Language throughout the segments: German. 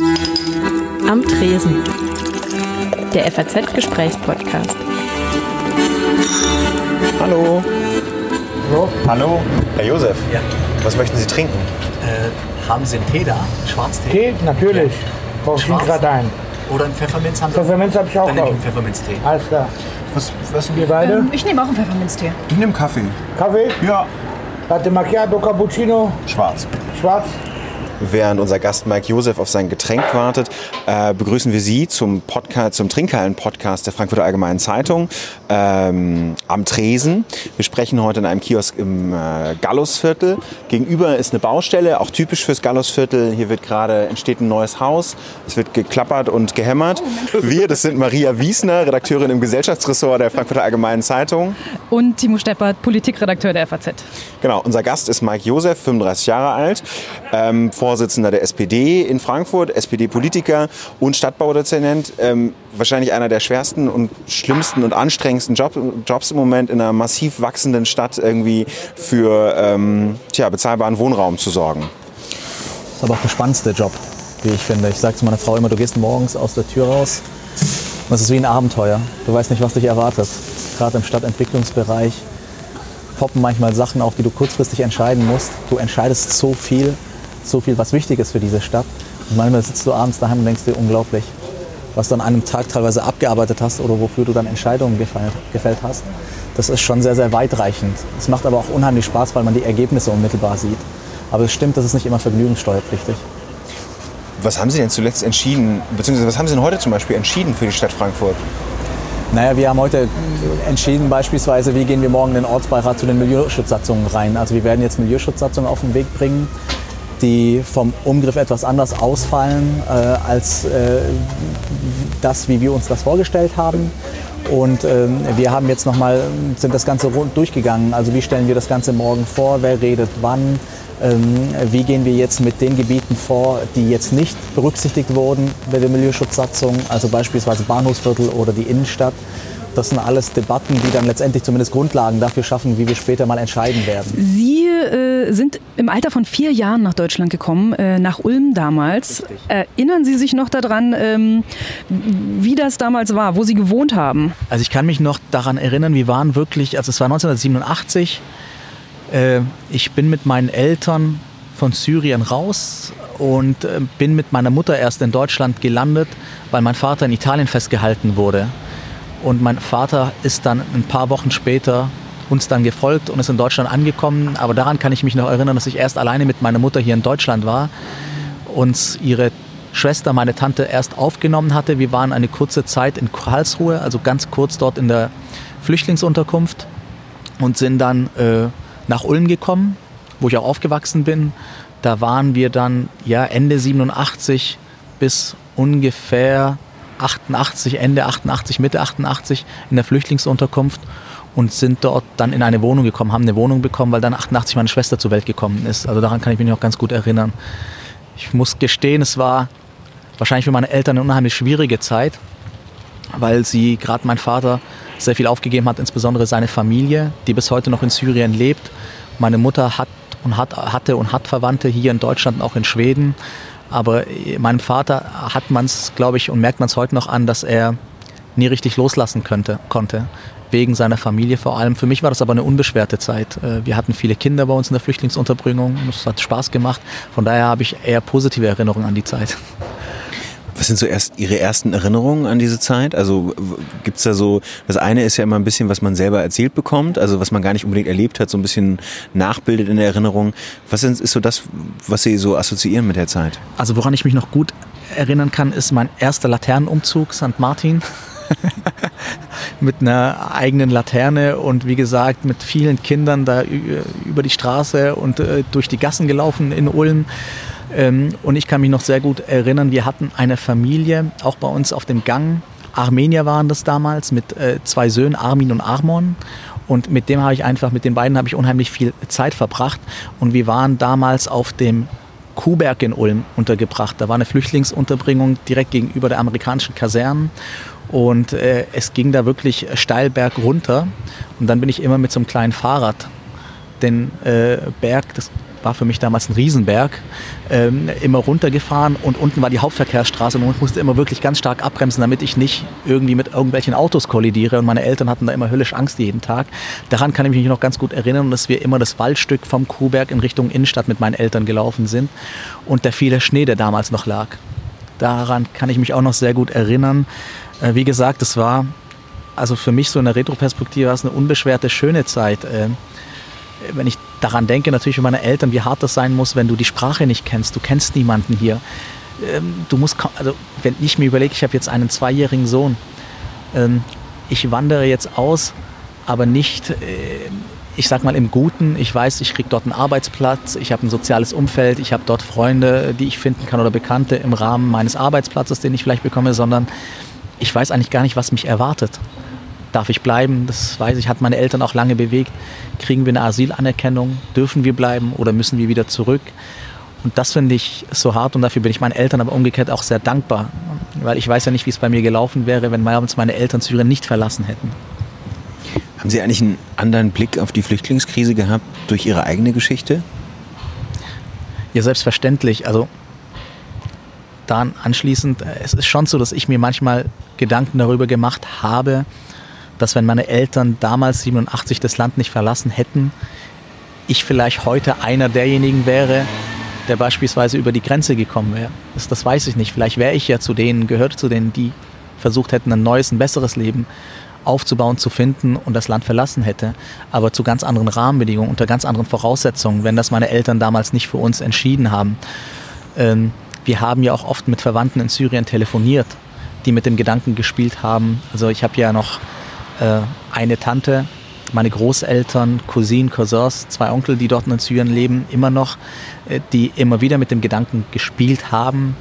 Am Tresen. Der FAZ-Gesprächspodcast. Hallo. So. Hallo. Herr Josef. Ja. Was möchten Sie trinken? Äh, haben Sie einen Tee da? Schwarztee? Tee, natürlich. Brauche ich gerade ein. Oder einen Pfefferminz haben Sie? Pfefferminz habe ich auch Dann nehme ich einen Pfefferminztee. Alles klar. Was, was? Wir beide? Ähm, ich nehme auch einen Pfefferminztee. Ich nehme Kaffee. Kaffee? Ja. Latte Macchiato, Cappuccino, Schwarz. schwarz. Während unser Gast Mike Josef auf sein Getränk wartet, äh, begrüßen wir Sie zum Podcast, zum Trinkhallen-Podcast der Frankfurter Allgemeinen Zeitung ähm, am Tresen. Wir sprechen heute in einem Kiosk im äh, Gallusviertel. Gegenüber ist eine Baustelle, auch typisch fürs Gallusviertel. Hier wird gerade entsteht ein neues Haus. Es wird geklappert und gehämmert. Wir, das sind Maria Wiesner, Redakteurin im Gesellschaftsressort der Frankfurter Allgemeinen Zeitung. Und Timo Steppert, Politikredakteur der FAZ. Genau, unser Gast ist Mike Josef, 35 Jahre alt, ähm, Vorsitzender der SPD in Frankfurt, SPD-Politiker und Stadtbaudezernent. Ähm, wahrscheinlich einer der schwersten und schlimmsten und anstrengendsten Job, Jobs im Moment in einer massiv wachsenden Stadt irgendwie für ähm, tja, bezahlbaren Wohnraum zu sorgen. Das ist aber auch der spannendste Job, wie ich finde. Ich sage zu meiner Frau immer, du gehst morgens aus der Tür raus und es ist wie ein Abenteuer. Du weißt nicht, was dich erwartet. Gerade im Stadtentwicklungsbereich poppen manchmal Sachen auf, die du kurzfristig entscheiden musst. Du entscheidest so viel, so viel, was wichtig ist für diese Stadt. Und manchmal sitzt du abends daheim und denkst dir, unglaublich, was du an einem Tag teilweise abgearbeitet hast oder wofür du dann Entscheidungen gefällt, gefällt hast. Das ist schon sehr, sehr weitreichend. Es macht aber auch unheimlich Spaß, weil man die Ergebnisse unmittelbar sieht. Aber es stimmt, das ist nicht immer vergnügungssteuerpflichtig. Was haben Sie denn zuletzt entschieden, beziehungsweise was haben Sie denn heute zum Beispiel entschieden für die Stadt Frankfurt? Naja, wir haben heute entschieden beispielsweise, wie gehen wir morgen in den Ortsbeirat zu den Milieuschutzsatzungen rein. Also wir werden jetzt Milieuschutzsatzungen auf den Weg bringen, die vom Umgriff etwas anders ausfallen äh, als äh, das, wie wir uns das vorgestellt haben. Und ähm, wir haben jetzt nochmal, sind das Ganze rund durchgegangen. Also wie stellen wir das Ganze morgen vor, wer redet wann, ähm, wie gehen wir jetzt mit den Gebieten vor, die jetzt nicht berücksichtigt wurden bei der Milieuschutzsatzung, also beispielsweise Bahnhofsviertel oder die Innenstadt. Das sind alles Debatten, die dann letztendlich zumindest Grundlagen dafür schaffen, wie wir später mal entscheiden werden. Sie äh, sind im Alter von vier Jahren nach Deutschland gekommen, äh, nach Ulm damals. Erinnern Sie sich noch daran, ähm, wie das damals war, wo Sie gewohnt haben? Also ich kann mich noch daran erinnern, wir waren wirklich, also es war 1987, äh, ich bin mit meinen Eltern von Syrien raus und äh, bin mit meiner Mutter erst in Deutschland gelandet, weil mein Vater in Italien festgehalten wurde. Und mein Vater ist dann ein paar Wochen später uns dann gefolgt und ist in Deutschland angekommen. Aber daran kann ich mich noch erinnern, dass ich erst alleine mit meiner Mutter hier in Deutschland war. Uns ihre Schwester, meine Tante, erst aufgenommen hatte. Wir waren eine kurze Zeit in Karlsruhe, also ganz kurz dort in der Flüchtlingsunterkunft und sind dann äh, nach Ulm gekommen, wo ich auch aufgewachsen bin. Da waren wir dann ja Ende 87 bis ungefähr 88, Ende 88, Mitte 88 in der Flüchtlingsunterkunft und sind dort dann in eine Wohnung gekommen, haben eine Wohnung bekommen, weil dann 88 meine Schwester zur Welt gekommen ist. Also daran kann ich mich noch ganz gut erinnern. Ich muss gestehen, es war wahrscheinlich für meine Eltern eine unheimlich schwierige Zeit, weil sie gerade mein Vater sehr viel aufgegeben hat, insbesondere seine Familie, die bis heute noch in Syrien lebt. Meine Mutter hat und hat, hatte und hat Verwandte hier in Deutschland, auch in Schweden. Aber meinem Vater hat man es, glaube ich, und merkt man es heute noch an, dass er nie richtig loslassen könnte, konnte. Wegen seiner Familie vor allem. Für mich war das aber eine unbeschwerte Zeit. Äh, Wir hatten viele Kinder bei uns in der Flüchtlingsunterbringung. Es hat Spaß gemacht. Von daher habe ich eher positive Erinnerungen an die Zeit. Was sind so erst Ihre ersten Erinnerungen an diese Zeit? Also gibt es da so, das eine ist ja immer ein bisschen, was man selber erzählt bekommt, also was man gar nicht unbedingt erlebt hat, so ein bisschen nachbildet in der Erinnerung. Was ist, ist so das, was Sie so assoziieren mit der Zeit? Also woran ich mich noch gut erinnern kann, ist mein erster Laternenumzug St. Martin. mit einer eigenen Laterne und wie gesagt mit vielen Kindern da über die Straße und äh, durch die Gassen gelaufen in Ulm. Ähm, und ich kann mich noch sehr gut erinnern, wir hatten eine Familie, auch bei uns auf dem Gang. Armenier waren das damals, mit äh, zwei Söhnen, Armin und Armon. Und mit dem habe ich einfach, mit den beiden habe ich unheimlich viel Zeit verbracht. Und wir waren damals auf dem Kuhberg in Ulm untergebracht. Da war eine Flüchtlingsunterbringung direkt gegenüber der amerikanischen Kasernen. Und äh, es ging da wirklich steil berg runter. Und dann bin ich immer mit so einem kleinen Fahrrad den äh, Berg, das war für mich damals ein Riesenberg, ähm, immer runtergefahren und unten war die Hauptverkehrsstraße und ich musste immer wirklich ganz stark abbremsen, damit ich nicht irgendwie mit irgendwelchen Autos kollidiere. Und meine Eltern hatten da immer höllisch Angst jeden Tag. Daran kann ich mich noch ganz gut erinnern, dass wir immer das Waldstück vom Kuhberg in Richtung Innenstadt mit meinen Eltern gelaufen sind und der viele Schnee, der damals noch lag. Daran kann ich mich auch noch sehr gut erinnern. Äh, wie gesagt, es war also für mich so in der Retroperspektive war es eine unbeschwerte, schöne Zeit. Wenn ich daran denke, natürlich für meine Eltern, wie hart das sein muss, wenn du die Sprache nicht kennst. Du kennst niemanden hier. Ähm, du musst, also wenn ich mir überlege, ich habe jetzt einen zweijährigen Sohn. Ähm, ich wandere jetzt aus, aber nicht, äh, ich sag mal im Guten. Ich weiß, ich kriege dort einen Arbeitsplatz, ich habe ein soziales Umfeld, ich habe dort Freunde, die ich finden kann oder Bekannte im Rahmen meines Arbeitsplatzes, den ich vielleicht bekomme, sondern ich weiß eigentlich gar nicht, was mich erwartet. Darf ich bleiben? Das weiß ich, hat meine Eltern auch lange bewegt. Kriegen wir eine Asylanerkennung? Dürfen wir bleiben oder müssen wir wieder zurück? Und das finde ich so hart und dafür bin ich meinen Eltern aber umgekehrt auch sehr dankbar, weil ich weiß ja nicht, wie es bei mir gelaufen wäre, wenn meine Eltern Syrien nicht verlassen hätten. Haben Sie eigentlich einen anderen Blick auf die Flüchtlingskrise gehabt durch Ihre eigene Geschichte? Ja, selbstverständlich. Also dann anschließend, es ist schon so, dass ich mir manchmal Gedanken darüber gemacht habe, dass wenn meine Eltern damals 87 das Land nicht verlassen hätten, ich vielleicht heute einer derjenigen wäre, der beispielsweise über die Grenze gekommen wäre. Das, das weiß ich nicht. Vielleicht wäre ich ja zu denen, gehört zu denen, die versucht hätten, ein neues, ein besseres Leben aufzubauen, zu finden und das Land verlassen hätte. Aber zu ganz anderen Rahmenbedingungen, unter ganz anderen Voraussetzungen, wenn das meine Eltern damals nicht für uns entschieden haben. Ähm, wir haben ja auch oft mit Verwandten in Syrien telefoniert, die mit dem Gedanken gespielt haben. Also ich habe ja noch äh, eine Tante, meine Großeltern, Cousinen, Cousins, zwei Onkel, die dort in Syrien leben, immer noch, äh, die immer wieder mit dem Gedanken gespielt haben,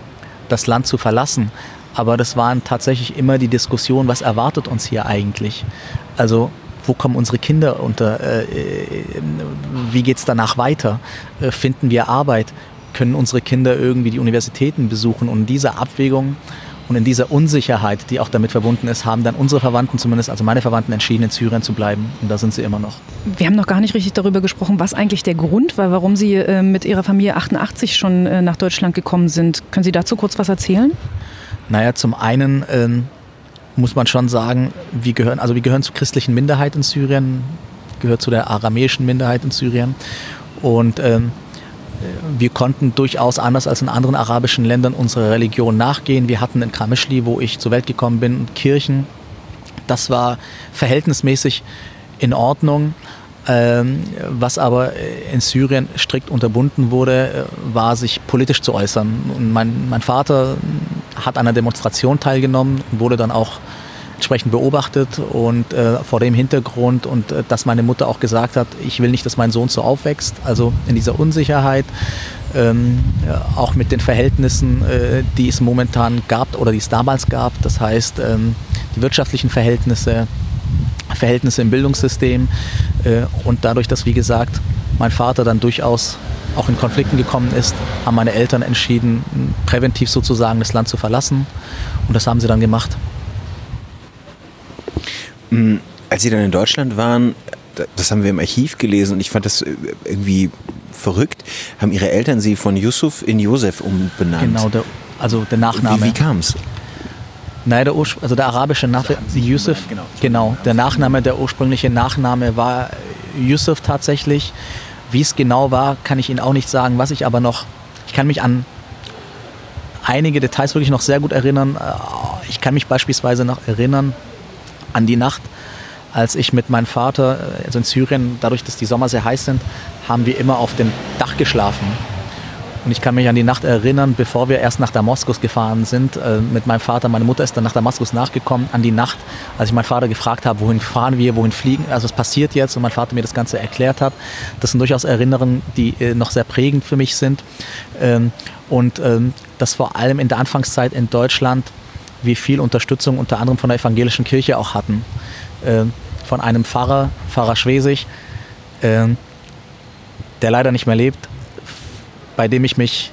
das Land zu verlassen. Aber das waren tatsächlich immer die Diskussionen, was erwartet uns hier eigentlich? Also wo kommen unsere Kinder unter? Äh, wie geht es danach weiter? Finden wir Arbeit? Können unsere Kinder irgendwie die Universitäten besuchen? Und diese Abwägung und in dieser Unsicherheit, die auch damit verbunden ist, haben dann unsere Verwandten, zumindest also meine Verwandten, entschieden, in Syrien zu bleiben. Und da sind sie immer noch. Wir haben noch gar nicht richtig darüber gesprochen, was eigentlich der Grund war, warum Sie äh, mit Ihrer Familie 88 schon äh, nach Deutschland gekommen sind. Können Sie dazu kurz was erzählen? Naja, zum einen ähm, muss man schon sagen, wir gehören, also wir gehören zur christlichen Minderheit in Syrien, gehört zu der aramäischen Minderheit in Syrien. Und ähm, wir konnten durchaus anders als in anderen arabischen Ländern unserer Religion nachgehen. Wir hatten in Kamischli, wo ich zur Welt gekommen bin, Kirchen. Das war verhältnismäßig in Ordnung. Ähm, was aber in Syrien strikt unterbunden wurde, war sich politisch zu äußern. Mein, mein Vater hat an einer Demonstration teilgenommen und wurde dann auch entsprechend beobachtet und äh, vor dem Hintergrund und äh, dass meine Mutter auch gesagt hat, ich will nicht, dass mein Sohn so aufwächst, also in dieser Unsicherheit, ähm, auch mit den Verhältnissen, äh, die es momentan gab oder die es damals gab, das heißt ähm, die wirtschaftlichen Verhältnisse, Verhältnisse im Bildungssystem äh, und dadurch, dass wie gesagt mein Vater dann durchaus auch in Konflikten gekommen ist, haben meine Eltern entschieden, präventiv sozusagen das Land zu verlassen. Und das haben sie dann gemacht. Mm, als Sie dann in Deutschland waren, das haben wir im Archiv gelesen und ich fand das äh, irgendwie verrückt, haben Ihre Eltern Sie von Yusuf in Josef umbenannt. Genau, der, also der Nachname. Wie, wie kam es? Nein, der also der arabische Name Yusuf, genau, genau, der Nachname, der ursprüngliche Nachname war Yusuf tatsächlich. Wie es genau war, kann ich Ihnen auch nicht sagen. Was ich aber noch, ich kann mich an einige Details wirklich noch sehr gut erinnern. Äh, ich kann mich beispielsweise noch erinnern, an die Nacht, als ich mit meinem Vater, äh, also in Syrien, dadurch, dass die Sommer sehr heiß sind, haben wir immer auf dem Dach geschlafen. Und ich kann mich an die Nacht erinnern, bevor wir erst nach Damaskus gefahren sind, äh, mit meinem Vater. Meine Mutter ist dann nach Damaskus nachgekommen, an die Nacht, als ich meinen Vater gefragt habe, wohin fahren wir, wohin fliegen, also was passiert jetzt und mein Vater mir das Ganze erklärt hat. Das sind durchaus Erinnerungen, die äh, noch sehr prägend für mich sind. Ähm, und ähm, das vor allem in der Anfangszeit in Deutschland wie viel Unterstützung unter anderem von der evangelischen Kirche auch hatten. Äh, von einem Pfarrer, Pfarrer Schwesig, äh, der leider nicht mehr lebt, bei dem ich mich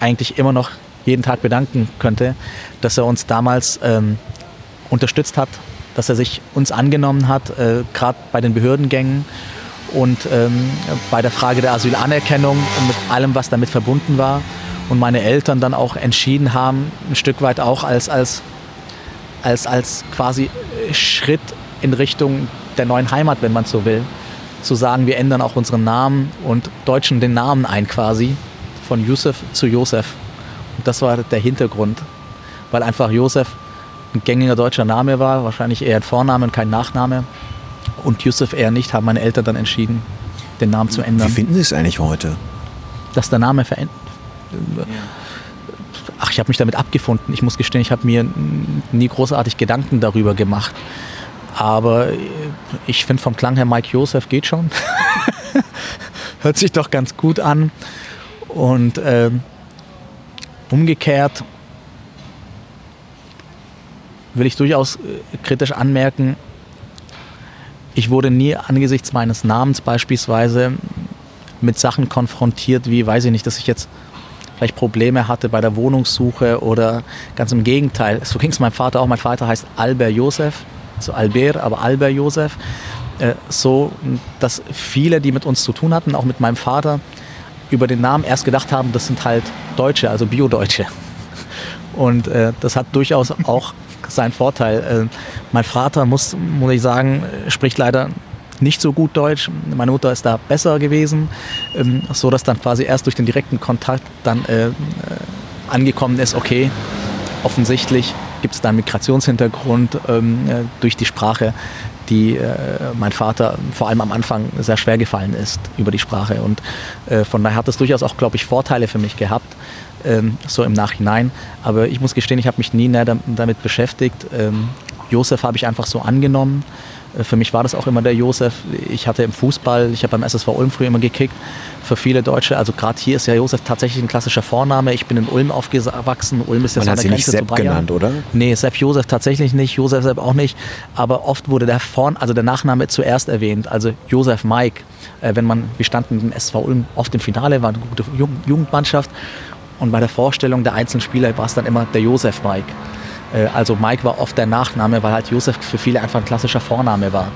eigentlich immer noch jeden Tag bedanken könnte, dass er uns damals ähm, unterstützt hat, dass er sich uns angenommen hat, äh, gerade bei den Behördengängen und ähm, bei der Frage der Asylanerkennung und mit allem, was damit verbunden war. Und meine Eltern dann auch entschieden haben, ein Stück weit auch als, als, als, als quasi Schritt in Richtung der neuen Heimat, wenn man so will, zu sagen, wir ändern auch unseren Namen und deutschen den Namen ein quasi von Yusuf zu Josef. Und das war der Hintergrund, weil einfach Josef ein gängiger deutscher Name war, wahrscheinlich eher ein Vorname und kein Nachname. Und Yusuf eher nicht, haben meine Eltern dann entschieden, den Namen zu ändern. Wie finden Sie es eigentlich heute? Dass der Name verändert. Ach, ich habe mich damit abgefunden. Ich muss gestehen, ich habe mir nie großartig Gedanken darüber gemacht. Aber ich finde vom Klang her Mike Joseph geht schon. Hört sich doch ganz gut an. Und ähm, umgekehrt will ich durchaus äh, kritisch anmerken, ich wurde nie angesichts meines Namens beispielsweise mit Sachen konfrontiert, wie, weiß ich nicht, dass ich jetzt vielleicht Probleme hatte bei der Wohnungssuche oder ganz im Gegenteil. So ging es meinem Vater auch. Mein Vater heißt Albert Josef, also Albert, aber Albert Josef. Äh, so, dass viele, die mit uns zu tun hatten, auch mit meinem Vater, über den Namen erst gedacht haben, das sind halt Deutsche, also Bio-Deutsche. Und äh, das hat durchaus auch seinen Vorteil. Äh, mein Vater, muss, muss ich sagen, spricht leider nicht so gut Deutsch. Meine Mutter ist da besser gewesen, ähm, so dass dann quasi erst durch den direkten Kontakt dann äh, äh angekommen ist, okay, offensichtlich gibt es da einen Migrationshintergrund ähm, äh, durch die Sprache, die äh, mein Vater vor allem am Anfang sehr schwer gefallen ist über die Sprache. Und äh, von daher hat es durchaus auch, glaube ich, Vorteile für mich gehabt, ähm, so im Nachhinein. Aber ich muss gestehen, ich habe mich nie näher damit beschäftigt. Ähm, Josef habe ich einfach so angenommen. Äh, für mich war das auch immer der Josef. Ich hatte im Fußball, ich habe beim SSV Ulm früher immer gekickt. Für viele Deutsche, also gerade hier ist ja Josef tatsächlich ein klassischer Vorname. Ich bin in Ulm aufgewachsen. Ulm ist jetzt Man hat sie nicht Sepp genannt, oder? Nee, Sepp Josef tatsächlich nicht, Josef Sepp auch nicht. Aber oft wurde der Vorn, also der Nachname zuerst erwähnt, also Josef Mike. Äh, wenn man, wir standen im SV Ulm oft im Finale, war eine gute Jugendmannschaft. Und bei der Vorstellung der einzelnen Spieler war es dann immer der Josef Mike. Äh, also Mike war oft der Nachname, weil halt Josef für viele einfach ein klassischer Vorname war.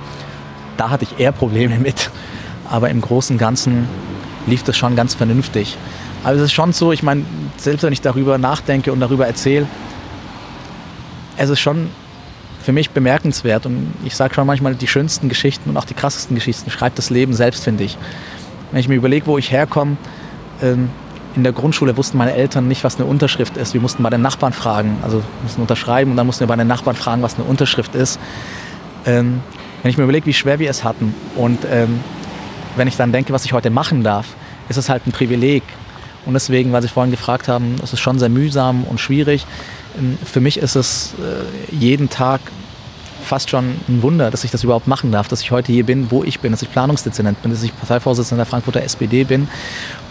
Da hatte ich eher Probleme mit. Aber im Großen und Ganzen lief das schon ganz vernünftig. Aber es ist schon so, ich meine, selbst wenn ich darüber nachdenke und darüber erzähle, es ist schon für mich bemerkenswert und ich sage schon manchmal, die schönsten Geschichten und auch die krassesten Geschichten schreibt das Leben selbst, finde ich. Wenn ich mir überlege, wo ich herkomme, ähm, in der Grundschule wussten meine Eltern nicht, was eine Unterschrift ist. Wir mussten bei den Nachbarn fragen, also mussten unterschreiben und dann mussten wir bei den Nachbarn fragen, was eine Unterschrift ist. Ähm, wenn ich mir überlege, wie schwer wir es hatten und ähm, wenn ich dann denke, was ich heute machen darf, ist es halt ein Privileg. Und deswegen, weil Sie vorhin gefragt haben, ist es schon sehr mühsam und schwierig. Ähm, für mich ist es äh, jeden Tag fast schon ein Wunder, dass ich das überhaupt machen darf, dass ich heute hier bin, wo ich bin, dass ich Planungsdezernent bin, dass ich Parteivorsitzender der Frankfurter SPD bin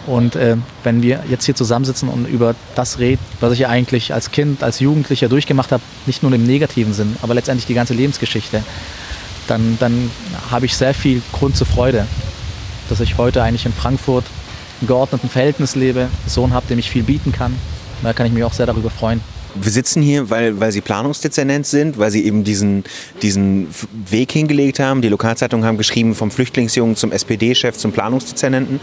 und äh, wenn wir jetzt hier zusammensitzen und über das reden, was ich eigentlich als Kind, als Jugendlicher durchgemacht habe, nicht nur im negativen Sinn, aber letztendlich die ganze Lebensgeschichte, dann, dann habe ich sehr viel Grund zur Freude, dass ich heute eigentlich in Frankfurt im geordneten Verhältnis lebe, einen Sohn habe, dem ich viel bieten kann. Da kann ich mich auch sehr darüber freuen wir sitzen hier, weil, weil Sie Planungsdezernent sind, weil Sie eben diesen, diesen Weg hingelegt haben. Die Lokalzeitungen haben geschrieben, vom Flüchtlingsjungen zum SPD-Chef zum Planungsdezernenten.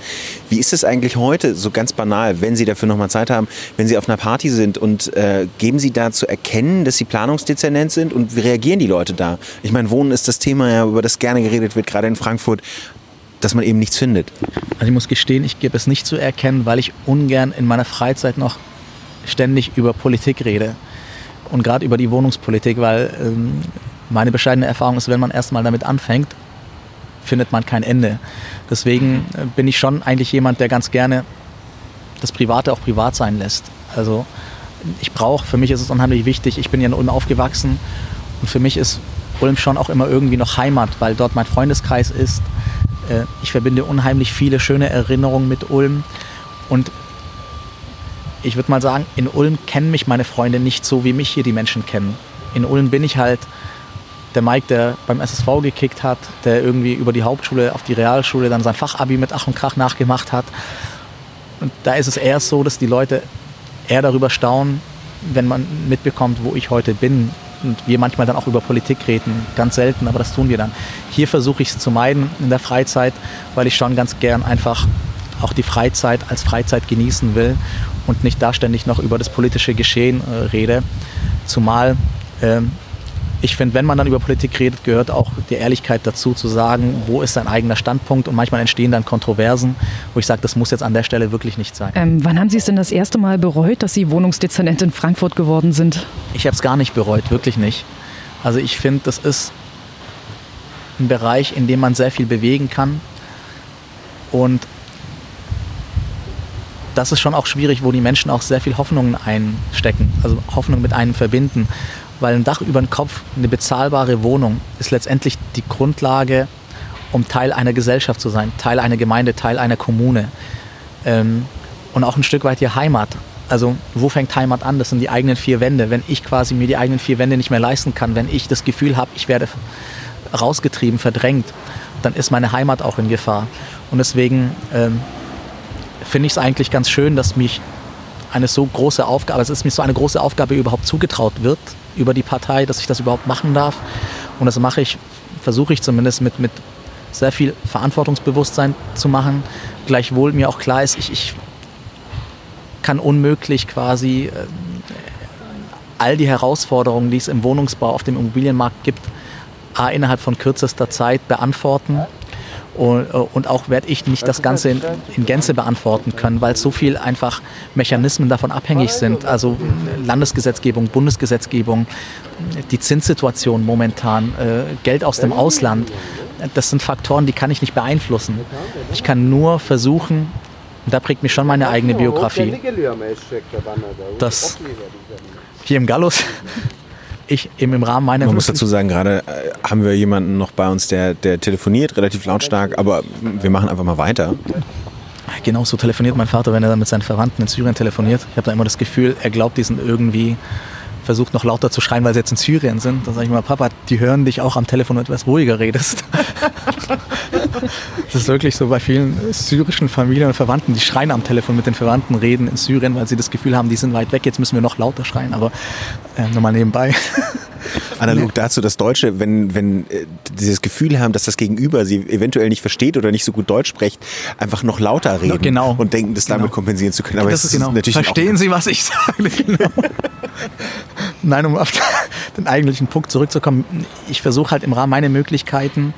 Wie ist es eigentlich heute, so ganz banal, wenn Sie dafür nochmal Zeit haben, wenn Sie auf einer Party sind und äh, geben Sie da zu erkennen, dass Sie Planungsdezernent sind und wie reagieren die Leute da? Ich meine, Wohnen ist das Thema, ja, über das gerne geredet wird, gerade in Frankfurt dass man eben nichts findet. Also ich muss gestehen, ich gebe es nicht zu erkennen, weil ich ungern in meiner Freizeit noch ständig über Politik rede und gerade über die Wohnungspolitik, weil ähm, meine bescheidene Erfahrung ist, wenn man erstmal damit anfängt, findet man kein Ende. Deswegen äh, bin ich schon eigentlich jemand, der ganz gerne das Private auch privat sein lässt. Also ich brauche, für mich ist es unheimlich wichtig, ich bin ja in Ulm aufgewachsen und für mich ist Ulm schon auch immer irgendwie noch Heimat, weil dort mein Freundeskreis ist. Äh, ich verbinde unheimlich viele schöne Erinnerungen mit Ulm und ich würde mal sagen, in Ulm kennen mich meine Freunde nicht so, wie mich hier die Menschen kennen. In Ulm bin ich halt der Mike, der beim SSV gekickt hat, der irgendwie über die Hauptschule auf die Realschule dann sein Fachabi mit Ach und Krach nachgemacht hat. Und da ist es eher so, dass die Leute eher darüber staunen, wenn man mitbekommt, wo ich heute bin. und wir manchmal dann auch über Politik reden. Ganz selten, aber das tun wir dann. Hier versuche ich es zu meiden in der Freizeit, weil ich schon ganz gern einfach auch die Freizeit als Freizeit genießen will und nicht da ständig noch über das politische Geschehen äh, rede. Zumal ähm, ich finde, wenn man dann über Politik redet, gehört auch die Ehrlichkeit dazu, zu sagen, wo ist sein eigener Standpunkt und manchmal entstehen dann Kontroversen, wo ich sage, das muss jetzt an der Stelle wirklich nicht sein. Ähm, wann haben Sie es denn das erste Mal bereut, dass Sie Wohnungsdezernent in Frankfurt geworden sind? Ich habe es gar nicht bereut, wirklich nicht. Also ich finde, das ist ein Bereich, in dem man sehr viel bewegen kann und das ist schon auch schwierig, wo die Menschen auch sehr viel Hoffnungen einstecken, also Hoffnung mit einem verbinden weil ein Dach über den Kopf, eine bezahlbare Wohnung ist letztendlich die Grundlage, um Teil einer Gesellschaft zu sein, Teil einer Gemeinde, Teil einer Kommune ähm, und auch ein Stück weit die Heimat. Also wo fängt Heimat an? Das sind die eigenen vier Wände. Wenn ich quasi mir die eigenen vier Wände nicht mehr leisten kann, wenn ich das Gefühl habe, ich werde rausgetrieben, verdrängt, dann ist meine Heimat auch in Gefahr. Und deswegen ähm, finde ich es eigentlich ganz schön, dass mich eine so große Aufgabe, es ist mir so eine große Aufgabe überhaupt zugetraut wird, über die Partei, dass ich das überhaupt machen darf. Und das mache ich, versuche ich zumindest mit, mit sehr viel Verantwortungsbewusstsein zu machen. Gleichwohl mir auch klar ist, ich, ich kann unmöglich quasi äh, all die Herausforderungen, die es im Wohnungsbau auf dem Immobilienmarkt gibt, innerhalb von kürzester Zeit beantworten. Und, äh, und auch werde ich nicht das Ganze in, in, Gänze beantworten können, weil so viel einfach Mechanismen davon abhängig sind. Also Landesgesetzgebung, Bundesgesetzgebung, die Zinssituation momentan, äh, Geld aus dem Ausland. Das sind Faktoren, die kann ich nicht beeinflussen. Ich kann nur versuchen, und da prägt mich schon meine eigene Biografie, dass hier im Gallus ich eben im Rahmen meiner. Man muss dazu sagen, gerade äh, haben wir jemanden noch bei uns, der, der telefoniert, relativ lautstark, aber wir machen einfach mal weiter. Genau so telefoniert mein Vater, wenn er mit seinen Verwandten in Syrien telefoniert. Ich habe da immer das Gefühl, er glaubt, die sind irgendwie versucht noch lauter zu schreien, weil sie jetzt in Syrien sind. Dann sage ich mal, Papa, die hören dich auch am Telefon, wenn du etwas ruhiger redest. das ist wirklich so bei vielen syrischen Familien und Verwandten, die schreien am Telefon mit den Verwandten, reden in Syrien, weil sie das Gefühl haben, die sind weit weg, jetzt müssen wir noch lauter schreien, aber äh, nur mal nebenbei. Analog dazu, dass Deutsche, wenn, wenn äh, dieses Gefühl haben, dass das Gegenüber sie eventuell nicht versteht oder nicht so gut Deutsch spricht, einfach noch lauter reden genau. und denken, das genau. damit kompensieren zu können. Aber das ist genau. natürlich Verstehen Sie, was ich sage? Genau. Nein, um auf den eigentlichen Punkt zurückzukommen. Ich versuche halt im Rahmen meiner Möglichkeiten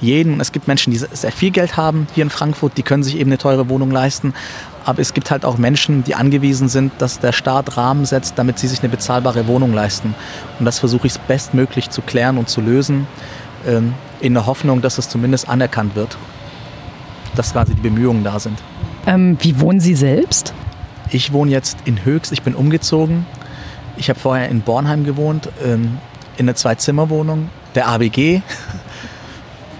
jeden, es gibt Menschen, die sehr viel Geld haben hier in Frankfurt, die können sich eben eine teure Wohnung leisten. Aber es gibt halt auch Menschen, die angewiesen sind, dass der Staat Rahmen setzt, damit sie sich eine bezahlbare Wohnung leisten. Und das versuche ich bestmöglich zu klären und zu lösen, ähm, in der Hoffnung, dass es zumindest anerkannt wird, dass quasi die Bemühungen da sind. Ähm, wie wohnen Sie selbst? Ich wohne jetzt in Höchst, ich bin umgezogen. Ich habe vorher in Bornheim gewohnt, ähm, in einer Zwei-Zimmer-Wohnung, der ABG.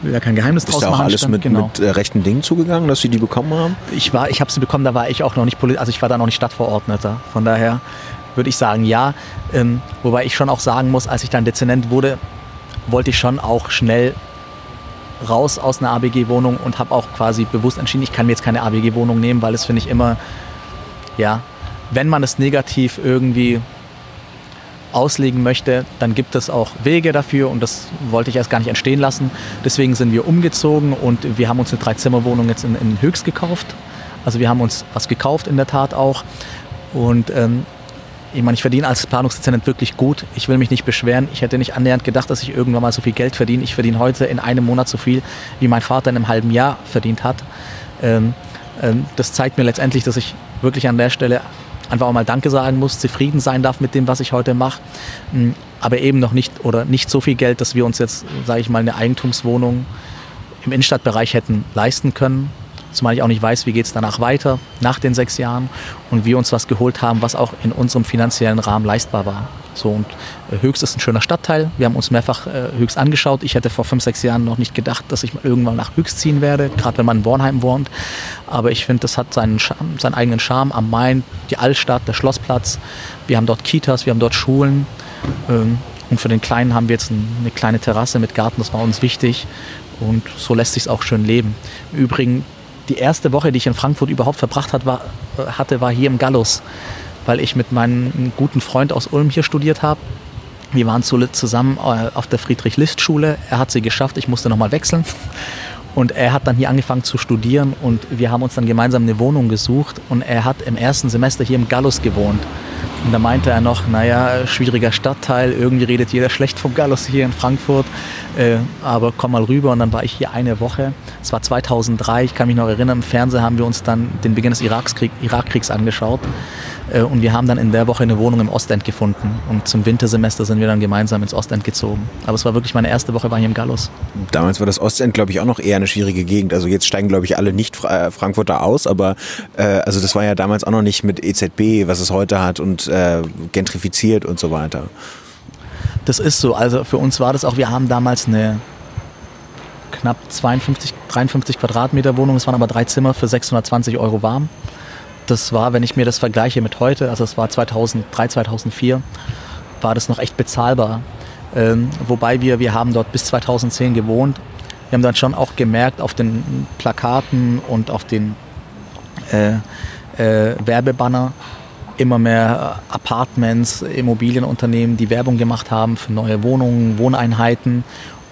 Will ja kein Geheimnis draus machen. Ist da auch alles mit, genau. mit äh, rechten Dingen zugegangen, dass Sie die bekommen haben? Ich war, ich habe sie bekommen, da war ich auch noch nicht, also ich war da noch nicht Stadtverordneter. Von daher würde ich sagen, ja. Ähm, wobei ich schon auch sagen muss, als ich dann Dezernent wurde, wollte ich schon auch schnell raus aus einer ABG-Wohnung und habe auch quasi bewusst entschieden, ich kann mir jetzt keine ABG-Wohnung nehmen, weil es finde ich immer, ja, wenn man es negativ irgendwie auslegen möchte, dann gibt es auch Wege dafür und das wollte ich erst gar nicht entstehen lassen. Deswegen sind wir umgezogen und wir haben uns eine Dreizimmerwohnung jetzt in, in Höchst gekauft. Also wir haben uns was gekauft in der Tat auch und ähm, ich meine, ich verdiene als Planungsdezernent wirklich gut. Ich will mich nicht beschweren. Ich hätte nicht annähernd gedacht, dass ich irgendwann mal so viel Geld verdiene. Ich verdiene heute in einem Monat so viel, wie mein Vater in einem halben Jahr verdient hat. Ähm, ähm, das zeigt mir letztendlich, dass ich wirklich an der Stelle einfach auch mal Danke sagen muss, zufrieden sein darf mit dem, was ich heute mache. Hm, aber eben noch nicht oder nicht so viel Geld, dass wir uns jetzt, sage ich mal, eine Eigentumswohnung im Innenstadtbereich hätten leisten können. Zumal ich auch nicht weiß, wie geht es danach weiter, nach den sechs Jahren. Und wir uns was geholt haben, was auch in unserem finanziellen Rahmen leistbar war. So, und äh, Höchst ist ein schöner Stadtteil. Wir haben uns mehrfach äh, Höchst angeschaut. Ich hätte vor fünf, sechs Jahren noch nicht gedacht, dass ich irgendwann nach Höchst ziehen werde, gerade wenn man in Bornheim wohnt. Aber ich finde, das hat seinen, Charme, seinen eigenen Charme am Main, die Altstadt, der Schlossplatz. Wir haben dort Kitas, wir haben dort Schulen. Ähm, und für den Kleinen haben wir jetzt eine kleine Terrasse mit Garten, das war uns wichtig. Und so lässt sich es auch schön leben. Im Übrigen, die erste Woche, die ich in Frankfurt überhaupt verbracht hat, war, hatte, war hier im Gallus weil ich mit meinem guten Freund aus Ulm hier studiert habe. Wir waren zusammen äh, auf der Friedrich-List-Schule. Er hat sie geschafft, ich musste nochmal wechseln. Und er hat dann hier angefangen zu studieren und wir haben uns dann gemeinsam eine Wohnung gesucht und er hat im ersten Semester hier im Gallus gewohnt. Und da meinte er noch, naja, schwieriger Stadtteil, irgendwie redet jeder schlecht vom Gallus hier in Frankfurt, äh, aber komm mal rüber. Und dann war ich hier eine Woche. Es war 2003, ich kann mich noch erinnern, im Fernsehen haben wir uns dann den Beginn des Irakskrieg, Irakkriegs angeschaut. Äh, und wir haben dann in der Woche eine Wohnung im Ostend gefunden. Und zum Wintersemester sind wir dann gemeinsam ins Ostend gezogen. Aber es war wirklich meine erste Woche bei hier im Gallus. Damals war das Ostend, glaube ich, auch noch eher eine schwierige Gegend. Also jetzt steigen, glaube ich, alle nicht äh, Frankfurter aus, aber äh, also das war ja damals auch noch nicht mit EZB, was es heute hat und äh, gentrifiziert und so weiter. Das ist so. Also für uns war das auch, wir haben damals eine knapp 52, 53 Quadratmeter Wohnung. Es waren aber drei Zimmer für 620 Euro warm das war, wenn ich mir das vergleiche mit heute, also es war 2003, 2004, war das noch echt bezahlbar. Ähm, wobei wir, wir haben dort bis 2010 gewohnt. Wir haben dann schon auch gemerkt auf den Plakaten und auf den äh, äh, Werbebanner immer mehr Apartments, Immobilienunternehmen, die Werbung gemacht haben für neue Wohnungen, Wohneinheiten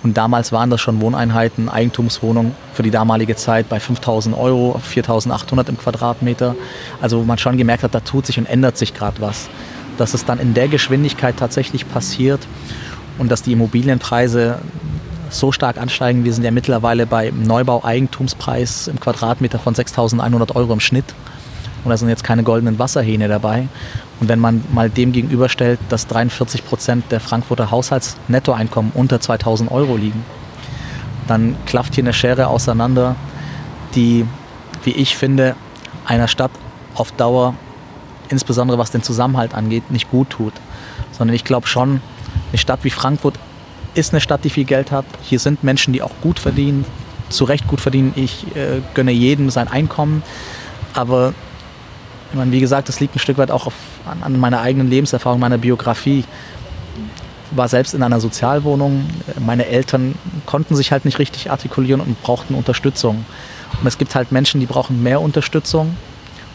und damals waren das schon Wohneinheiten, Eigentumswohnungen für die damalige Zeit bei 5000 Euro, 4800 im Quadratmeter. Also wo man schon gemerkt hat, da tut sich und ändert sich gerade was. Dass es dann in der Geschwindigkeit tatsächlich passiert und dass die Immobilienpreise so stark ansteigen. Wir sind ja mittlerweile bei Neubau-Eigentumspreis im Quadratmeter von 6.100 Euro im Schnitt. Und da sind jetzt keine goldenen Wasserhähne dabei. Und wenn man mal dem gegenüberstellt, dass 43 Prozent der Frankfurter Haushaltsnettoeinkommen unter 2000 Euro liegen, dann klafft hier eine Schere auseinander, die, wie ich finde, einer Stadt auf Dauer, insbesondere was den Zusammenhalt angeht, nicht gut tut. Sondern ich glaube schon, eine Stadt wie Frankfurt ist eine Stadt, die viel Geld hat. Hier sind Menschen, die auch gut verdienen, zu Recht gut verdienen. Ich äh, gönne jedem sein Einkommen. Aber ich meine, wie gesagt, das liegt ein Stück weit auch auf, an, an meiner eigenen Lebenserfahrung, meiner Biografie. War selbst in einer Sozialwohnung. Meine Eltern konnten sich halt nicht richtig artikulieren und brauchten Unterstützung. Und es gibt halt Menschen, die brauchen mehr Unterstützung.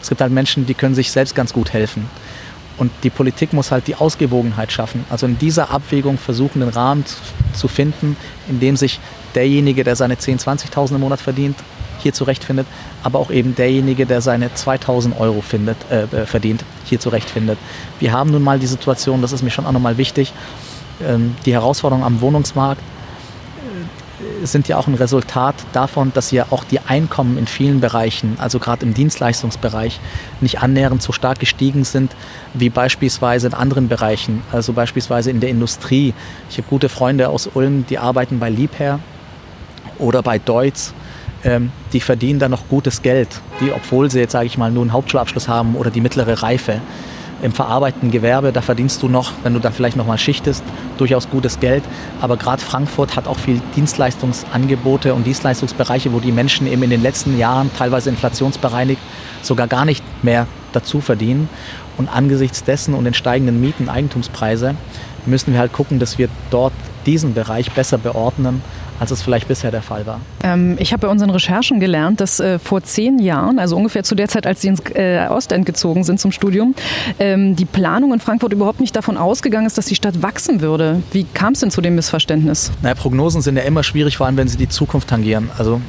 Es gibt halt Menschen, die können sich selbst ganz gut helfen. Und die Politik muss halt die Ausgewogenheit schaffen. Also in dieser Abwägung versuchen, den Rahmen zu finden, in dem sich derjenige, der seine 10.000, 20.000 im Monat verdient, hier zurechtfindet, aber auch eben derjenige, der seine 2000 Euro findet, äh, äh, verdient, hier zurechtfindet. Wir haben nun mal die Situation, das ist mir schon auch nochmal wichtig, ähm, die Herausforderungen am Wohnungsmarkt äh, sind ja auch ein Resultat davon, dass ja auch die Einkommen in vielen Bereichen, also gerade im Dienstleistungsbereich, nicht annähernd so stark gestiegen sind wie beispielsweise in anderen Bereichen, also beispielsweise in der Industrie. Ich habe gute Freunde aus Ulm, die arbeiten bei Liebherr oder bei Deutz ähm, die verdienen dann noch gutes Geld, die, obwohl sie jetzt, sage ich mal, nur einen Hauptschulabschluss haben oder die mittlere Reife. Im verarbeitenden Gewerbe, da verdienst du noch, wenn du dann vielleicht noch mal schichtest, durchaus gutes Geld. Aber gerade Frankfurt hat auch viel Dienstleistungsangebote und Dienstleistungsbereiche, wo die Menschen eben in den letzten Jahren, teilweise inflationsbereinigt, sogar gar nicht mehr dazu verdienen. Und angesichts dessen und den steigenden Mieten, Eigentumspreise, müssen wir halt gucken, dass wir dort diesen Bereich besser beordnen als es vielleicht bisher der Fall war. Ähm, ich habe bei unseren Recherchen gelernt, dass äh, vor zehn Jahren, also ungefähr zu der Zeit, als Sie ins äh, Ostend gezogen sind zum Studium, ähm, die Planung in Frankfurt überhaupt nicht davon ausgegangen ist, dass die Stadt wachsen würde. Wie kam es denn zu dem Missverständnis? Naja, Prognosen sind ja immer schwierig, vor allem wenn sie die Zukunft tangieren. Also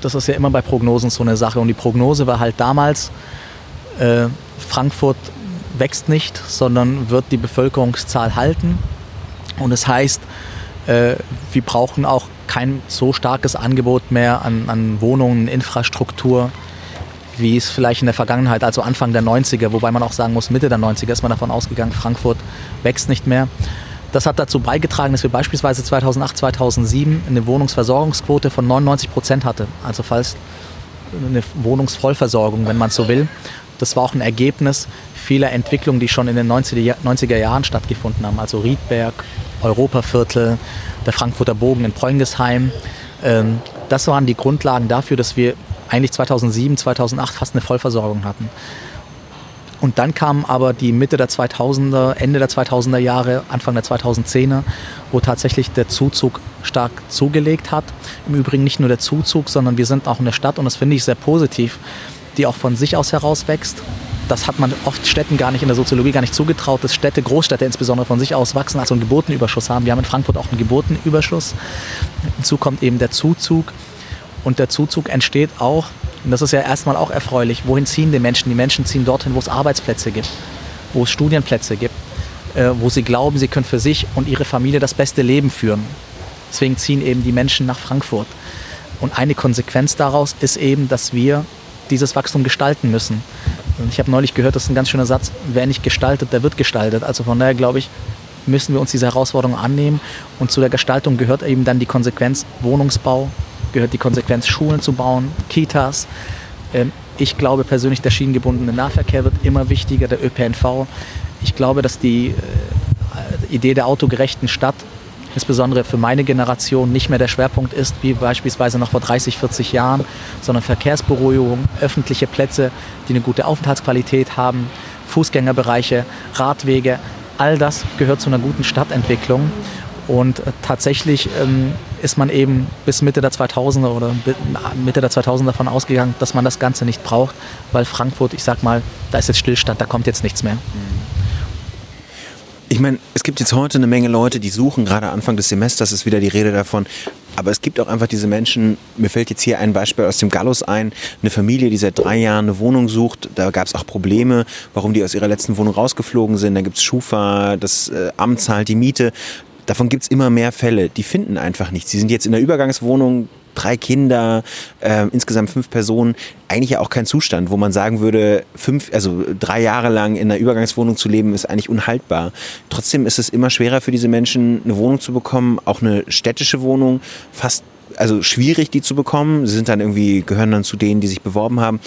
das ist ja immer bei Prognosen so eine Sache. Und die Prognose war halt damals, äh, Frankfurt wächst nicht, sondern wird die Bevölkerungszahl halten. Und es das heißt, äh, wir brauchen auch kein so starkes Angebot mehr an, an Wohnungen, Infrastruktur, wie es vielleicht in der Vergangenheit, also Anfang der 90er, wobei man auch sagen muss, Mitte der 90er ist man davon ausgegangen, Frankfurt wächst nicht mehr. Das hat dazu beigetragen, dass wir beispielsweise 2008, 2007 eine Wohnungsversorgungsquote von 99 Prozent hatte. Also falls eine Wohnungsvollversorgung, wenn man so will. Das war auch ein Ergebnis vieler Entwicklungen, die schon in den 90er Jahren stattgefunden haben. Also Riedberg, Europaviertel, der Frankfurter Bogen in Preungesheim. Ähm, das waren die Grundlagen dafür, dass wir eigentlich 2007, 2008 fast eine Vollversorgung hatten. Und dann kam aber die Mitte der 2000er, Ende der 2000er Jahre, Anfang der 2010er, wo tatsächlich der Zuzug stark zugelegt hat. Im Übrigen nicht nur der Zuzug, sondern wir sind auch eine Stadt und das finde ich sehr positiv, die auch von sich aus heraus wächst. das hat man oft Städten gar nicht in der Soziologie gar nicht zugetraut, dass Städte, Großstädte insbesondere von sich aus wachsen, also einen Geburtenüberschuss haben. Wir haben in Frankfurt auch einen Geburtenüberschuss. Hinzu kommt eben der Zuzug. Und der Zuzug entsteht auch, und das ist ja erstmal auch erfreulich, wohin ziehen die Menschen? Die Menschen ziehen dorthin, wo es Arbeitsplätze gibt, wo es Studienplätze gibt, äh, wo sie glauben, sie können für sich und ihre Familie das beste Leben führen. Deswegen ziehen eben die Menschen nach Frankfurt. Und eine Konsequenz daraus ist eben, dass wir dieses Wachstum gestalten müssen. Und ich habe neulich gehört, das ist ein ganz schöner Satz, wer nicht gestaltet, der wird gestaltet. Also von daher glaube ich, müssen wir uns diese Herausforderung annehmen. Und zu der Gestaltung gehört eben dann die Konsequenz Wohnungsbau, gehört die Konsequenz Schulen zu bauen, Kitas. Ähm, ich glaube persönlich, der schienengebundene Nahverkehr wird immer wichtiger, der ÖPNV. Ich glaube, dass die äh, Idee der autogerechten Stadt insbesondere für meine Generation nicht mehr der Schwerpunkt ist, wie beispielsweise noch vor 30, 40 Jahren, sondern Verkehrsberuhigung, öffentliche Plätze, die eine gute Aufenthaltsqualität haben, Fußgängerbereiche, Radwege, all das gehört zu einer guten Stadtentwicklung. Und äh, tatsächlich ähm, ist man eben bis Mitte der 2000er oder Mitte der 2000er davon ausgegangen, dass man das Ganze nicht braucht, weil Frankfurt, ich sag mal, da ist jetzt Stillstand, da kommt jetzt nichts mehr. Ich meine, es gibt jetzt heute eine Menge Leute, die suchen, gerade Anfang des Semesters ist wieder die Rede davon. Aber es gibt auch einfach diese Menschen, mir fällt jetzt hier ein Beispiel aus dem Gallus ein, eine Familie, die seit drei Jahren eine Wohnung sucht. Da gab es auch Probleme, warum die aus ihrer letzten Wohnung rausgeflogen sind. Da gibt es Schufa, das äh, Amt zahlt die Miete. Davon gibt es immer mehr Fälle. Die finden einfach nichts. Sie sind jetzt in der Übergangswohnung, drei Kinder, äh, insgesamt fünf Personen, eigentlich ja auch kein Zustand, wo man sagen würde, fünf, also drei Jahre lang in einer Übergangswohnung zu leben, ist eigentlich unhaltbar. Trotzdem ist es immer schwerer für diese Menschen, eine Wohnung zu bekommen, auch eine städtische Wohnung, fast also schwierig, die zu bekommen. Sie sind dann irgendwie, gehören dann zu denen, die sich beworben haben.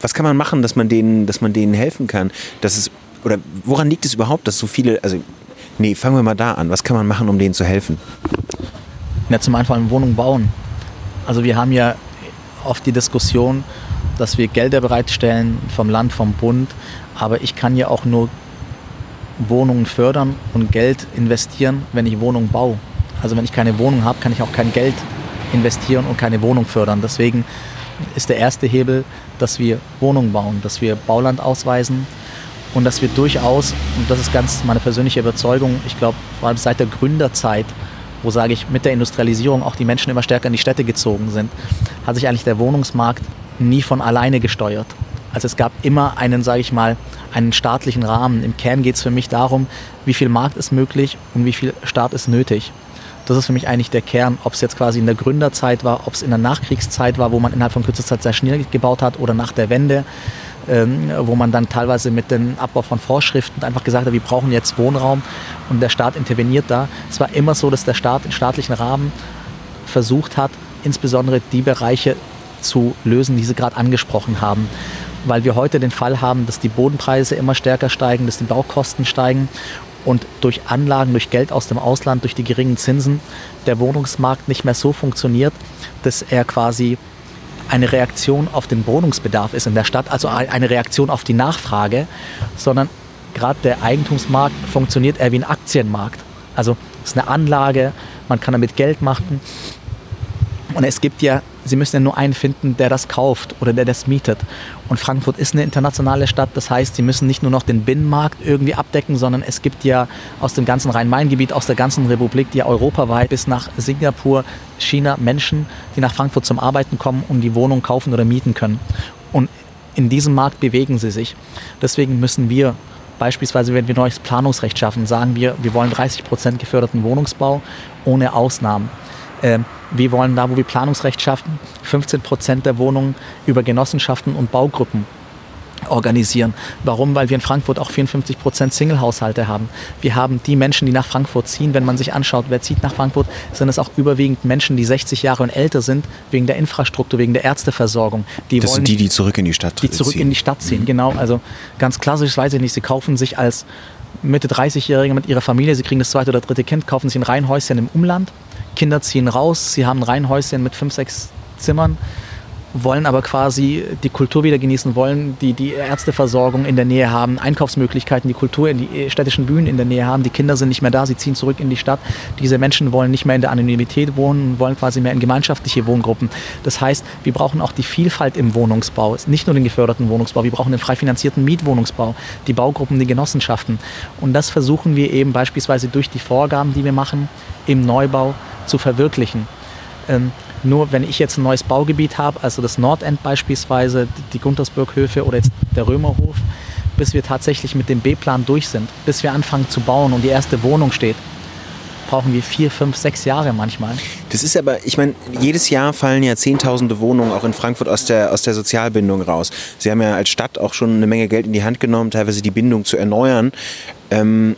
Was kann man machen, dass man denen, dass man denen helfen kann? Dass es, oder woran liegt es überhaupt, dass so viele, also nee, fangen wir mal da an. Was kann man machen, um denen zu helfen? Ja, zum einen eine Wohnung bauen. Also wir haben ja oft die Diskussion, dass wir Gelder bereitstellen vom Land, vom Bund, aber ich kann ja auch nur Wohnungen fördern und Geld investieren, wenn ich Wohnungen baue. Also wenn ich keine Wohnung habe, kann ich auch kein Geld investieren und keine Wohnung fördern. Deswegen ist der erste Hebel, dass wir Wohnungen bauen, dass wir Bauland ausweisen und dass wir durchaus, und das ist ganz meine persönliche Überzeugung, ich glaube vor allem seit der Gründerzeit wo sage ich, mit der Industrialisierung auch die Menschen immer stärker in die Städte gezogen sind, hat sich eigentlich der Wohnungsmarkt nie von alleine gesteuert. Also es gab immer einen, sage ich mal, einen staatlichen Rahmen. Im Kern geht es für mich darum, wie viel Markt ist möglich und wie viel Staat ist nötig. Das ist für mich eigentlich der Kern, ob es jetzt quasi in der Gründerzeit war, ob es in der Nachkriegszeit war, wo man innerhalb von kürzester Zeit sehr schnell gebaut hat oder nach der Wende ähm, wo man dann teilweise mit dem Abbau von Vorschriften einfach gesagt hat, wir brauchen jetzt Wohnraum und der Staat interveniert da. Es war immer so, dass der Staat im staatlichen Rahmen versucht hat, insbesondere die Bereiche zu lösen, die Sie gerade angesprochen haben. Weil wir heute den Fall haben, dass die Bodenpreise immer stärker steigen, dass die Baukosten steigen und durch Anlagen, durch Geld aus dem Ausland, durch die geringen Zinsen der Wohnungsmarkt nicht mehr so funktioniert, dass er quasi eine Reaktion auf den Wohnungsbedarf ist in der Stadt, also eine Reaktion auf die Nachfrage, sondern gerade der Eigentumsmarkt funktioniert eher wie ein Aktienmarkt. Also es ist eine Anlage, man kann damit Geld machen. Und es gibt ja Sie müssen ja nur einen finden, der das kauft oder der das mietet. Und Frankfurt ist eine internationale Stadt, das heißt, Sie müssen nicht nur noch den Binnenmarkt irgendwie abdecken, sondern es gibt ja aus dem ganzen Rhein-Main-Gebiet, aus der ganzen Republik, die ja europaweit bis nach Singapur, China Menschen, die nach Frankfurt zum Arbeiten kommen und die Wohnung kaufen oder mieten können. Und in diesem Markt bewegen sie sich. Deswegen müssen wir Beispielsweise, wenn wir neues Planungsrecht schaffen, sagen wir, wir wollen 30 Prozent geförderten Wohnungsbau ohne Ausnahmen. Ähm, wir wollen da, wo wir Planungsrecht schaffen, 15 Prozent der Wohnungen über Genossenschaften und Baugruppen organisieren. Warum? Weil wir in Frankfurt auch 54 Prozent Single-Haushalte haben. Wir haben die Menschen, die nach Frankfurt ziehen. Wenn man sich anschaut, wer zieht nach Frankfurt, sind es auch überwiegend Menschen, die 60 Jahre und älter sind, wegen der Infrastruktur, wegen der Ärzteversorgung. Die das sind die, die zurück in die Stadt ziehen. Die zurück in die Stadt ziehen, mhm. genau. Also ganz klassisch, weiß ich nicht, sie kaufen sich als Mitte 30-Jährige mit ihrer Familie, sie kriegen das zweite oder dritte Kind, kaufen sich ein Reihenhäuschen im Umland Kinder ziehen raus, sie haben ein Reihenhäuschen mit fünf, sechs Zimmern, wollen aber quasi die Kultur wieder genießen, wollen die, die Ärzteversorgung in der Nähe haben, Einkaufsmöglichkeiten, die Kultur in die städtischen Bühnen in der Nähe haben. Die Kinder sind nicht mehr da, sie ziehen zurück in die Stadt. Diese Menschen wollen nicht mehr in der Anonymität wohnen, wollen quasi mehr in gemeinschaftliche Wohngruppen. Das heißt, wir brauchen auch die Vielfalt im Wohnungsbau, nicht nur den geförderten Wohnungsbau, wir brauchen den frei finanzierten Mietwohnungsbau, die Baugruppen, die Genossenschaften. Und das versuchen wir eben beispielsweise durch die Vorgaben, die wir machen, im Neubau zu verwirklichen. Ähm, nur wenn ich jetzt ein neues Baugebiet habe, also das Nordend beispielsweise, die Guntersburghöfe oder jetzt der Römerhof, bis wir tatsächlich mit dem B-Plan durch sind, bis wir anfangen zu bauen und die erste Wohnung steht, brauchen wir vier, fünf, sechs Jahre manchmal. Das ist aber, ich meine, jedes Jahr fallen ja zehntausende Wohnungen auch in Frankfurt aus der, aus der Sozialbindung raus. Sie haben ja als Stadt auch schon eine Menge Geld in die Hand genommen, teilweise die Bindung zu erneuern. Ähm,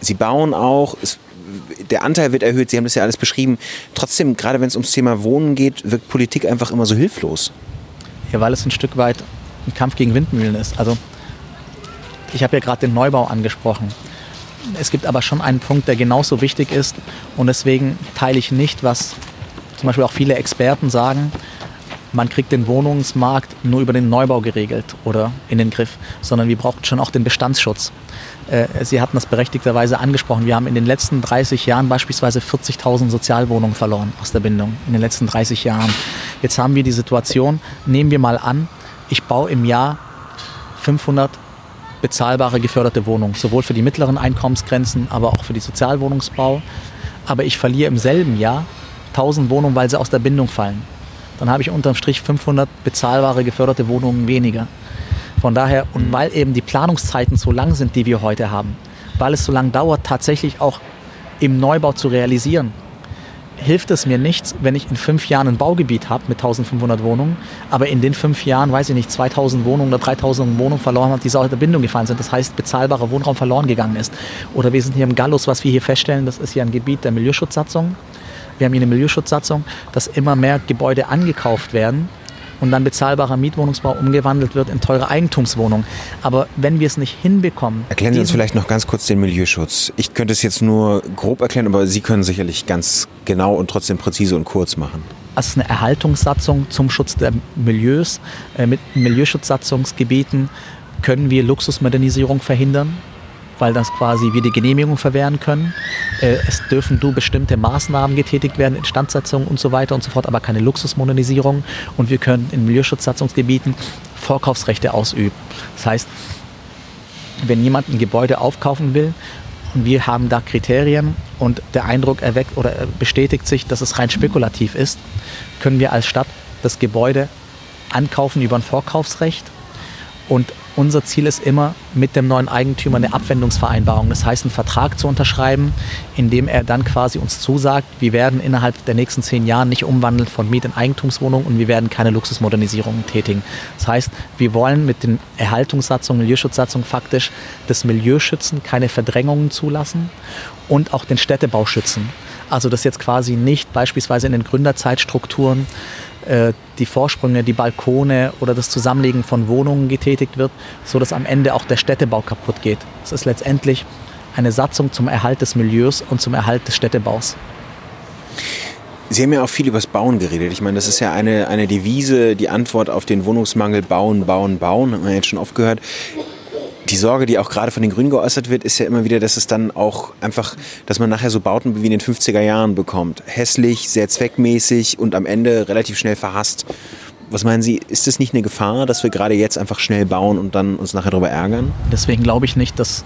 Sie bauen auch, es der Anteil wird erhöht, Sie haben das ja alles beschrieben. Trotzdem, gerade wenn es ums Thema Wohnen geht, wirkt Politik einfach immer so hilflos. Ja, weil es ein Stück weit ein Kampf gegen Windmühlen ist. Also ich habe ja gerade den Neubau angesprochen. Es gibt aber schon einen Punkt, der genauso wichtig ist und deswegen teile ich nicht, was zum Beispiel auch viele Experten sagen, man kriegt den Wohnungsmarkt nur über den Neubau geregelt oder in den Griff, sondern wir brauchen schon auch den Bestandsschutz. Äh, Sie hatten das berechtigterweise angesprochen. Wir haben in den letzten 30 Jahren beispielsweise 40.000 Sozialwohnungen verloren aus der Bindung. In den letzten 30 Jahren. Jetzt haben wir die Situation, nehmen wir mal an, ich baue im Jahr 500 bezahlbare geförderte Wohnungen, sowohl für die mittleren Einkommensgrenzen, aber auch für die Sozialwohnungsbau. Aber ich verliere im selben Jahr 1000 Wohnungen, weil sie aus der Bindung fallen. Dann habe ich unterm Strich 500 bezahlbare geförderte Wohnungen weniger. Von daher, und weil eben die Planungszeiten so lang sind, die wir heute haben, weil es so lange dauert, tatsächlich auch im Neubau zu realisieren, hilft es mir nichts, wenn ich in fünf Jahren ein Baugebiet habe mit 1500 Wohnungen, aber in den fünf Jahren, weiß ich nicht, 2000 Wohnungen oder 3000 Wohnungen verloren habe, die aus der Bindung gefallen sind. Das heißt, bezahlbarer Wohnraum verloren gegangen ist. Oder wir sind hier im Gallus, was wir hier feststellen, das ist hier ein Gebiet der Milieuschutzsatzung. Wir haben hier eine Milieuschutzsatzung, dass immer mehr Gebäude angekauft werden, und dann bezahlbarer Mietwohnungsbau umgewandelt wird in teure Eigentumswohnungen. Aber wenn wir es nicht hinbekommen. Erklären Sie uns vielleicht noch ganz kurz den Milieuschutz. Ich könnte es jetzt nur grob erklären, aber Sie können sicherlich ganz genau und trotzdem präzise und kurz machen. Das ist eine Erhaltungssatzung zum Schutz der Milieus. Äh, mit Milieuschutzsatzungsgebieten können wir Luxusmodernisierung verhindern weil das quasi wir die Genehmigung verwehren können. Äh, es dürfen nur bestimmte Maßnahmen getätigt werden, Instandsetzung und so weiter und so fort, aber keine Luxusmodernisierung. Und wir können in Milieuschutzsatzungsgebieten Vorkaufsrechte ausüben. Das heißt, wenn jemand ein Gebäude aufkaufen will und wir haben da Kriterien und der Eindruck erweckt oder bestätigt sich, dass es rein spekulativ ist, können wir als Stadt das Gebäude ankaufen über ein Vorkaufsrecht und unser Ziel ist immer, mit dem neuen Eigentümer eine Abwendungsvereinbarung, das heißt einen Vertrag zu unterschreiben, in dem er dann quasi uns zusagt, wir werden innerhalb der nächsten zehn Jahre nicht umwandeln von Miet- in Eigentumswohnungen und wir werden keine Luxusmodernisierungen tätigen. Das heißt, wir wollen mit den Erhaltungssatzungen, Milieuschutzsatzungen faktisch das Milieu schützen, keine Verdrängungen zulassen und auch den Städtebau schützen. Also dass jetzt quasi nicht beispielsweise in den Gründerzeitstrukturen äh, die Vorsprünge, die Balkone oder das Zusammenlegen von Wohnungen getätigt wird, so dass am Ende auch der Städtebau kaputt geht. Es ist letztendlich eine Satzung zum Erhalt des Milieus und zum Erhalt des Städtebaus. Sie haben ja auch viel über das Bauen geredet. Ich meine, das ist ja eine, eine Devise, die Antwort auf den Wohnungsmangel, bauen, bauen, bauen, haben wir jetzt schon oft gehört die Sorge, die auch gerade von den Grünen geäußert wird, ist ja immer wieder, dass es dann auch einfach, dass man nachher so Bauten wie in den 50er Jahren bekommt. Hässlich, sehr zweckmäßig und am Ende relativ schnell verhasst. Was meinen Sie, ist es nicht eine Gefahr, dass wir gerade jetzt einfach schnell bauen und dann uns nachher darüber ärgern? Deswegen glaube ich nicht, dass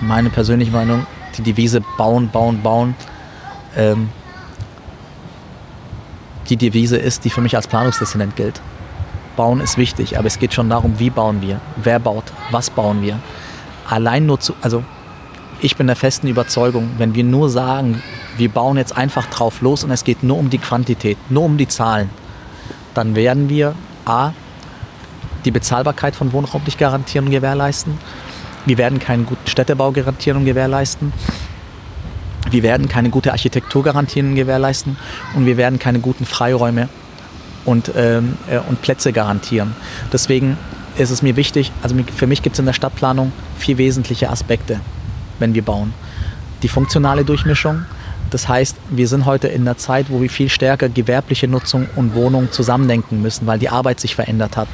meine persönliche Meinung, die Devise bauen, bauen, bauen, ähm, die Devise ist, die für mich als Planungstestament gilt. Bauen ist wichtig, aber es geht schon darum, wie bauen wir, wer baut, was bauen wir. Allein nur zu, also ich bin der festen Überzeugung, wenn wir nur sagen, wir bauen jetzt einfach drauf los und es geht nur um die Quantität, nur um die Zahlen, dann werden wir A, die Bezahlbarkeit von Wohnraum nicht garantieren und gewährleisten. Wir werden keinen guten Städtebau garantieren und gewährleisten. Wir werden keine gute Architektur garantieren und gewährleisten. Und wir werden keine guten Freiräume und, ähm, äh, und Plätze garantieren. Deswegen ist es mir wichtig, also für mich gibt es in der Stadtplanung vier wesentliche Aspekte, wenn wir bauen. Die funktionale Durchmischung, Das heißt, wir sind heute in einer Zeit, wo wir viel stärker gewerbliche Nutzung und Wohnung zusammendenken müssen, weil die Arbeit sich verändert hat.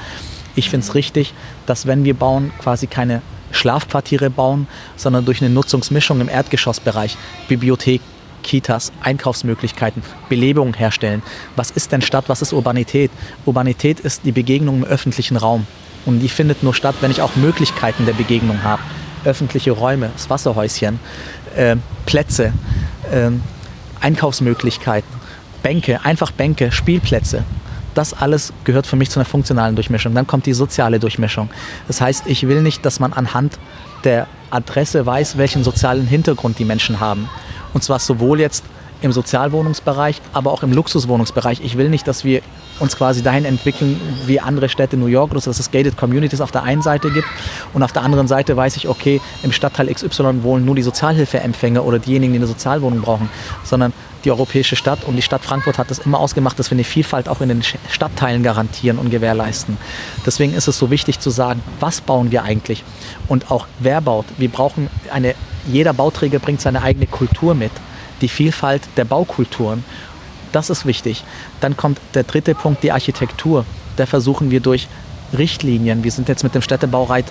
Ich finde es richtig, dass wenn wir bauen, quasi keine Schlafquartiere bauen, sondern durch eine Nutzungsmischung im Erdgeschossbereich, Bibliothek, Kitas, Einkaufsmöglichkeiten, Belebung herstellen. Was ist denn Stadt, was ist Urbanität? Urbanität ist die Begegnung im öffentlichen Raum. Und die findet nur statt, wenn ich auch Möglichkeiten der Begegnung habe. Öffentliche Räume, das Wasserhäuschen, äh, Plätze, äh, Einkaufsmöglichkeiten, Bänke, einfach Bänke, Spielplätze. Das alles gehört für mich zu einer funktionalen Durchmischung. Dann kommt die soziale Durchmischung. Das heißt, ich will nicht, dass man anhand der Adresse weiß, welchen sozialen Hintergrund die Menschen haben. Und zwar sowohl jetzt im Sozialwohnungsbereich, aber auch im Luxuswohnungsbereich. Ich will nicht, dass wir uns quasi dahin entwickeln wie andere Städte, New York, dass es Gated Communities auf der einen Seite gibt und auf der anderen Seite weiß ich, okay, im Stadtteil XY wohnen nur die Sozialhilfeempfänger oder diejenigen, die eine Sozialwohnung brauchen, sondern die europäische Stadt und die Stadt Frankfurt hat das immer ausgemacht, dass wir eine Vielfalt auch in den Stadtteilen garantieren und gewährleisten. Deswegen ist es so wichtig zu sagen, was bauen wir eigentlich und auch wer baut. Wir brauchen eine, jeder Bauträger bringt seine eigene Kultur mit, die Vielfalt der Baukulturen. Das ist wichtig. Dann kommt der dritte Punkt, die Architektur. Da versuchen wir durch Richtlinien. Wir sind jetzt mit dem Städtebaurat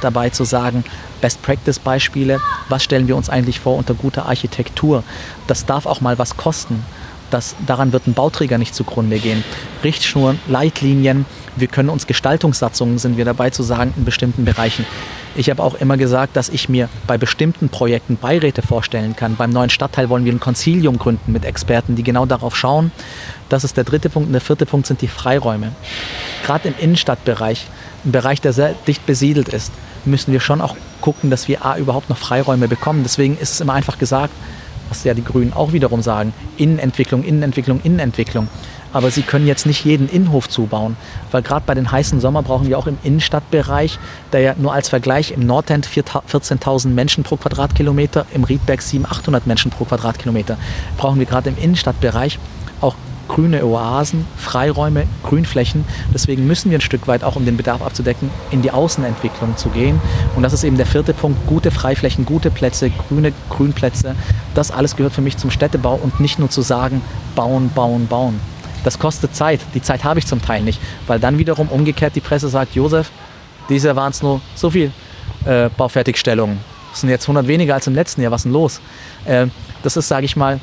dabei zu sagen, Best-Practice-Beispiele, was stellen wir uns eigentlich vor unter guter Architektur. Das darf auch mal was kosten. Das, daran wird ein Bauträger nicht zugrunde gehen. Richtschnuren, Leitlinien, wir können uns Gestaltungssatzungen, sind wir dabei zu sagen, in bestimmten Bereichen. Ich habe auch immer gesagt, dass ich mir bei bestimmten Projekten Beiräte vorstellen kann. Beim neuen Stadtteil wollen wir ein Konzilium gründen mit Experten, die genau darauf schauen. Das ist der dritte Punkt. Und der vierte Punkt sind die Freiräume. Gerade im Innenstadtbereich, im Bereich, der sehr dicht besiedelt ist, müssen wir schon auch gucken, dass wir A, überhaupt noch Freiräume bekommen. Deswegen ist es immer einfach gesagt, was ja die Grünen auch wiederum sagen, Innenentwicklung, Innenentwicklung, Innenentwicklung. Aber sie können jetzt nicht jeden Innenhof zubauen, weil gerade bei den heißen Sommer brauchen wir auch im Innenstadtbereich, der ja nur als Vergleich im Nordend 14.000 Menschen pro Quadratkilometer, im Riedberg 700, 800 Menschen pro Quadratkilometer, brauchen wir gerade im Innenstadtbereich auch grüne Oasen, Freiräume, Grünflächen. Deswegen müssen wir ein Stück weit auch, um den Bedarf abzudecken, in die Außenentwicklung zu gehen. Und das ist eben der vierte Punkt, gute Freiflächen, gute Plätze, grüne Grünplätze. Das alles gehört für mich zum Städtebau und nicht nur zu sagen, bauen, bauen, bauen. Das kostet Zeit. Die Zeit habe ich zum Teil nicht, weil dann wiederum umgekehrt die Presse sagt, Josef, diese waren es nur so viel äh, Baufertigstellungen. Das sind jetzt 100 weniger als im letzten Jahr. Was ist denn los? Äh, das ist, sage ich mal,